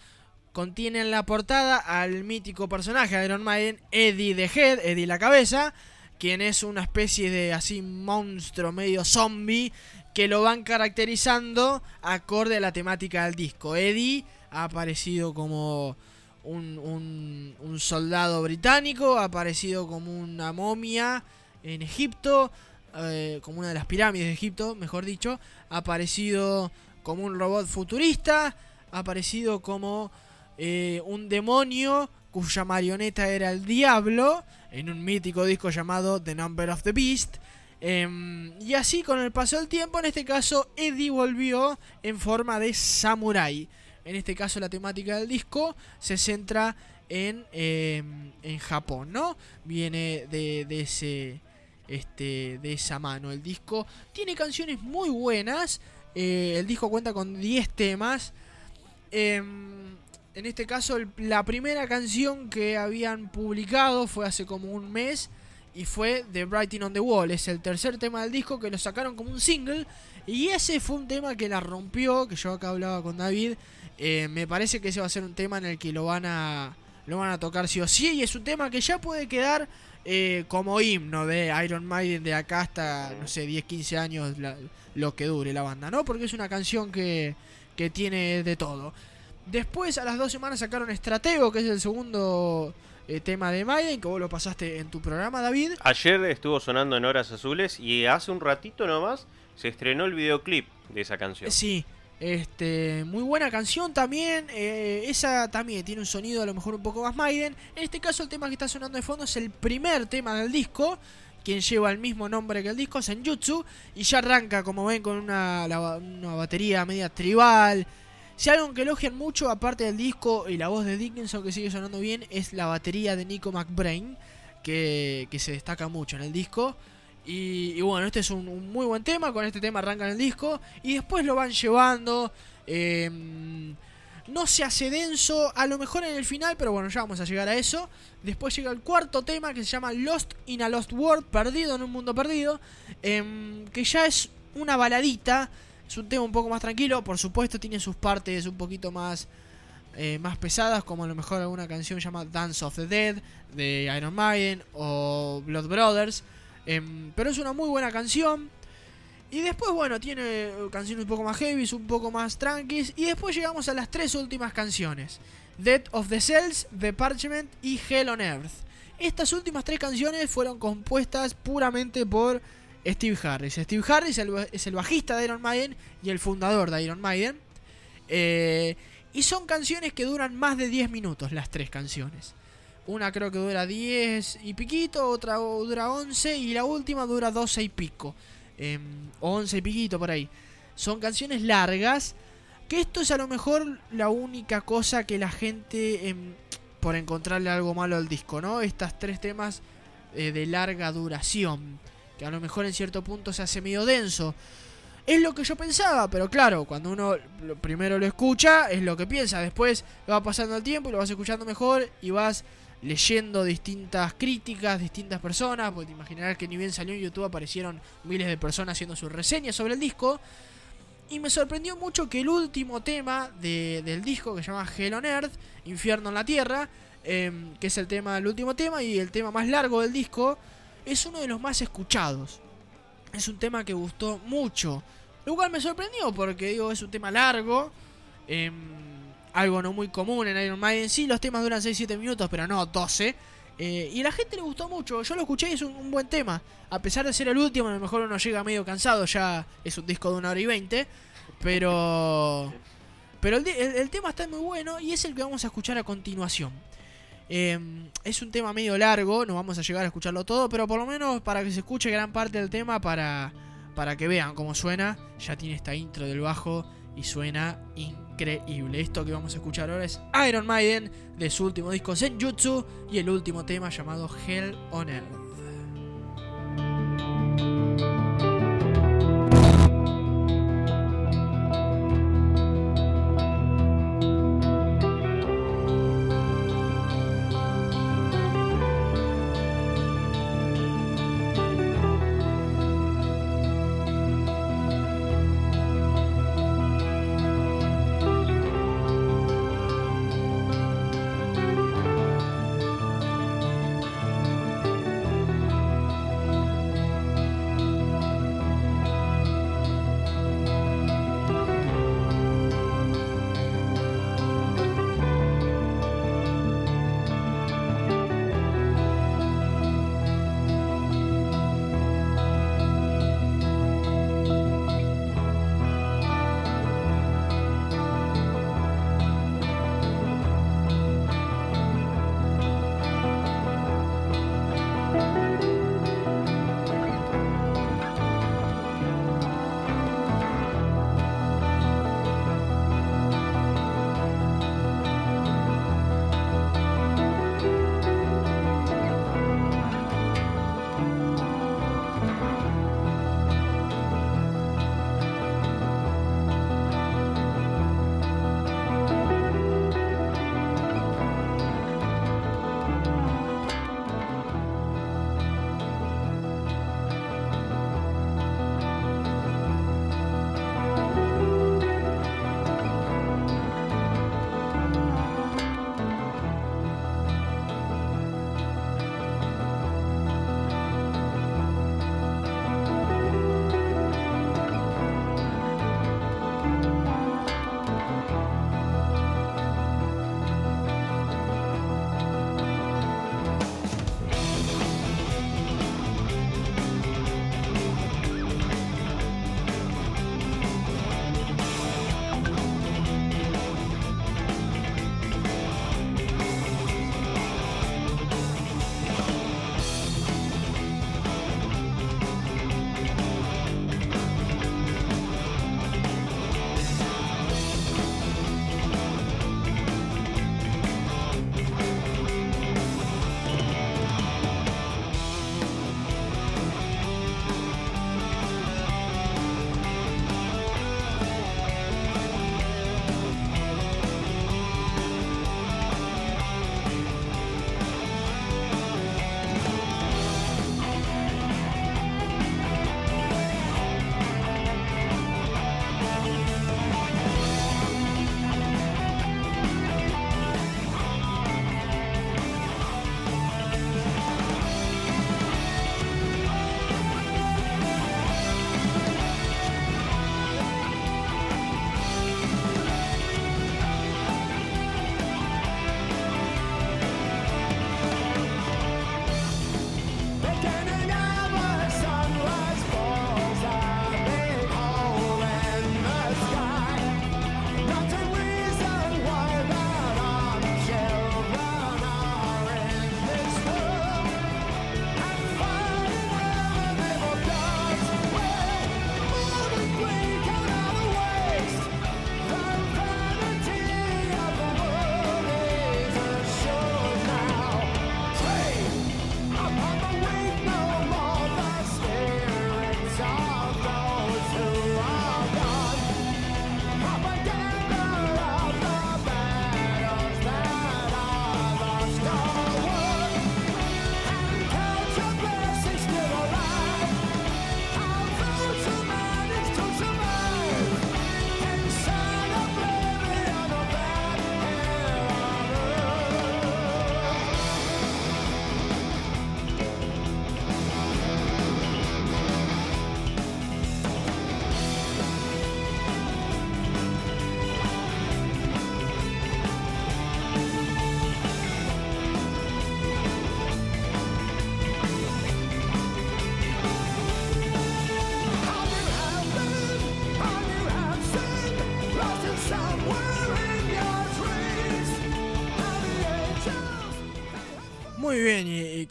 contiene en la portada al mítico personaje de Iron Maiden, Eddie the Head, Eddie la cabeza, quien es una especie de así monstruo medio zombie que lo van caracterizando acorde a la temática del disco. Eddie ha aparecido como un, soldado británico, ha aparecido como una momia en Egipto, eh, como una de las pirámides de Egipto, mejor dicho, ha aparecido como un robot futurista, ha aparecido como eh, un demonio cuya marioneta era el diablo, en un mítico disco llamado The Number of the Beast. Em, y así con el paso del tiempo, en este caso Eddie volvió en forma de samurai. En este caso la temática del disco se centra en, em, en Japón, ¿no? Viene de, de ese este de esa mano. El disco tiene canciones muy buenas. eh, el disco cuenta con 10 temas. Em, en este caso, la primera canción que habían publicado fue hace como un mes y fue The Writing on the Wall. Es el tercer tema del disco que lo sacaron como un single. Y ese fue un tema que la rompió, que yo acá hablaba con David. Eh, me parece que ese va a ser un tema en el que lo van a, lo van a tocar sí o sí. Y es un tema que ya puede quedar eh, como himno de Iron Maiden de acá hasta, no sé, 10, 15 años la- lo que dure la banda, ¿no? Porque es una canción que, que tiene de todo. Después, a las dos semanas sacaron Estratego, que es el segundo eh, tema de Maiden, que vos lo pasaste en tu programa, David. Ayer estuvo sonando en Horas Azules y hace un ratito nomás se estrenó el videoclip de esa canción. Sí, este, muy buena canción también. eh, esa también tiene un sonido a lo mejor un poco más Maiden. En este caso, el tema que está sonando de fondo es el primer tema del disco. Quien lleva el mismo nombre que el disco, Senjutsu. Y ya arranca, como ven, con una, una batería media tribal. Si algo que elogian mucho, aparte del disco y la voz de Dickinson que sigue sonando bien, es la batería de Nico McBrain, que se destaca mucho en el disco. Y, y bueno, este es un, muy buen tema, con este tema arrancan el disco y después lo van llevando. eh, no se hace denso, a lo mejor en el final, pero bueno, ya vamos a llegar a eso. Después llega el cuarto tema que se llama Lost in a Lost World, perdido en un mundo perdido, em, que ya es una baladita, es un tema un poco más tranquilo, por supuesto tiene sus partes un poquito más eh, más pesadas, como a lo mejor alguna canción llamada Dance of the Dead de Iron Maiden o Blood Brothers. Em, pero es una muy buena canción. Y después, bueno, tiene canciones un poco más heavy, un poco más tranquis. Y después llegamos a las tres últimas canciones: Dead of the Cells, The Parchment y Hell on Earth. Estas últimas tres canciones fueron compuestas puramente por Steve Harris. Steve Harris es el bajista de Iron Maiden y el fundador de Iron Maiden. Eh, y son canciones que duran más de 10 minutos, las tres canciones. Una creo que dura 10 y piquito, otra dura 11 y la última dura 12 y pico. Em, o 11 y piquito por ahí. Son canciones largas. Que esto es a lo mejor la única cosa que la gente, em, por encontrarle algo malo al disco, ¿no? Estas tres temas eh, de larga duración. Que a lo mejor en cierto punto se hace medio denso. Es lo que yo pensaba, pero claro, cuando uno primero lo escucha, es lo que piensa. Después va pasando el tiempo y lo vas escuchando mejor y vas leyendo distintas críticas, distintas personas. Porque te imaginarás que ni bien salió en YouTube aparecieron miles de personas haciendo sus reseñas sobre el disco. Y me sorprendió mucho que el último tema de- del disco, que se llama Hell on Earth, Infierno en la Tierra, em, que es el tema del último tema y el tema más largo del disco, es uno de los más escuchados. Es un tema que gustó mucho. Lo cual me sorprendió porque digo, es un tema largo. em, algo no muy común en Iron Maiden. Sí, los temas duran 6-7 minutos, pero no 12. eh, y a la gente le gustó mucho. Yo lo escuché y es un, buen tema. A pesar de ser el último, a lo mejor uno llega medio cansado. Ya es un disco de una hora y 20. Pero. Pero el, tema está muy bueno y es el que vamos a escuchar a continuación. Eh, es un tema medio largo, no vamos a llegar a escucharlo todo, pero por lo menos para que se escuche gran parte del tema, para, para que vean cómo suena. Ya tiene esta intro del bajo y suena increíble. Esto que vamos a escuchar ahora es Iron Maiden de su último disco Senjutsu y el último tema llamado Hell on Earth.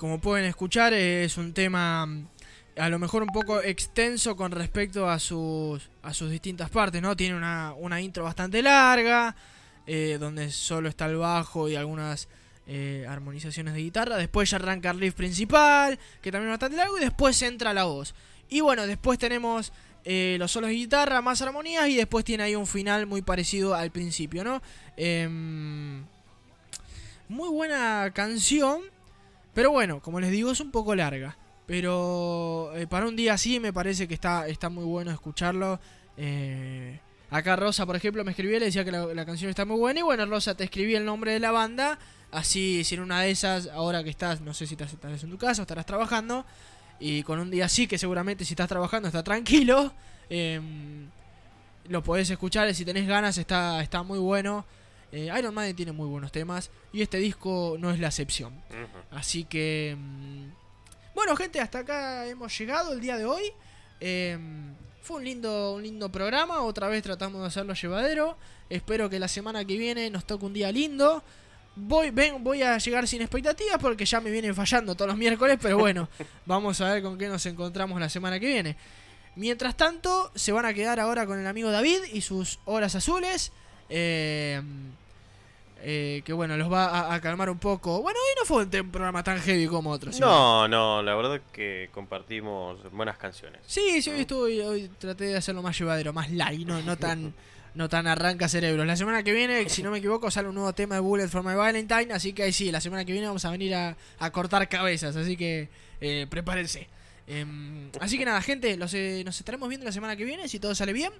Como pueden escuchar, es un tema mm, a lo mejor un poco extenso con respecto a sus, a sus distintas partes, ¿no? Tiene una, una intro bastante larga, eh, donde solo está el bajo y algunas eh, armonizaciones de guitarra. Después ya arranca el riff principal, que también es bastante largo, y después entra la voz. Y bueno, después tenemos eh, los solos de guitarra, más armonías, y después tiene ahí un final muy parecido al principio, ¿no? Em, muy buena canción, pero bueno, como les digo, es un poco larga. Pero eh, para un día así me parece que está, está muy bueno escucharlo. Eh, acá Rosa, por ejemplo, me escribió y le decía que la, canción está muy buena. Y bueno, Rosa, te escribí el nombre de la banda. Así, si en una de esas, ahora que estás, no sé si estás, estás en tu casa estarás trabajando. Y con un día así, que seguramente si estás trabajando está tranquilo. em, lo podés escuchar si tenés ganas está, está muy bueno. Eh, Iron Maiden tiene muy buenos temas y este disco no es la excepción. Así que... mm, bueno, gente, hasta acá hemos llegado el día de hoy. Eh, fue un lindo, un lindo programa. Otra vez tratamos de hacerlo llevadero. Espero que la semana que viene nos toque un día lindo. Voy, ven, voy a llegar sin expectativas porque ya me vienen fallando todos los miércoles. Pero bueno, vamos a ver con qué nos encontramos la semana que viene. Mientras tanto, se van a quedar ahora con el amigo David y sus horas azules. Eh, eh, que bueno, los va a, a calmar un poco. Bueno, hoy no fue un, programa tan heavy como otros. No, no, la verdad que compartimos buenas canciones. Sí, sí, hoy estuve, hoy traté de hacerlo más llevadero, más light, no, no tan, no tan arranca cerebros. La semana que viene, si no me equivoco, sale un nuevo tema de Bullet for My Valentine, así que ahí sí, la semana que viene vamos a venir a, a cortar cabezas, así que eh, prepárense. Em, así que nada, gente, los, eh, nos estaremos viendo la semana que viene, si todo sale bien.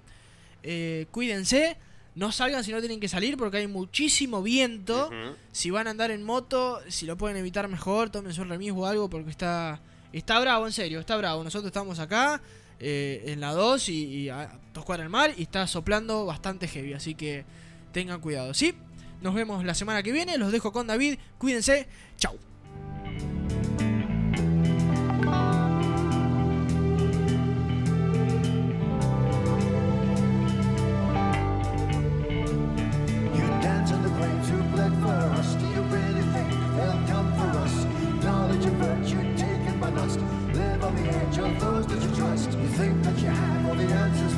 Eh, cuídense, no salgan si no tienen que salir porque hay muchísimo viento. Si van a andar en moto, si lo pueden evitar mejor, tómense un remis o algo porque está, está bravo, en serio, está bravo. Nosotros estamos acá eh, en la 2 y, y a dos cuadras del mar y está soplando bastante heavy, así que tengan cuidado, ¿sí? Nos vemos la semana que viene, los dejo con David, cuídense, chau. Of those that you trust. You think that you have all the answers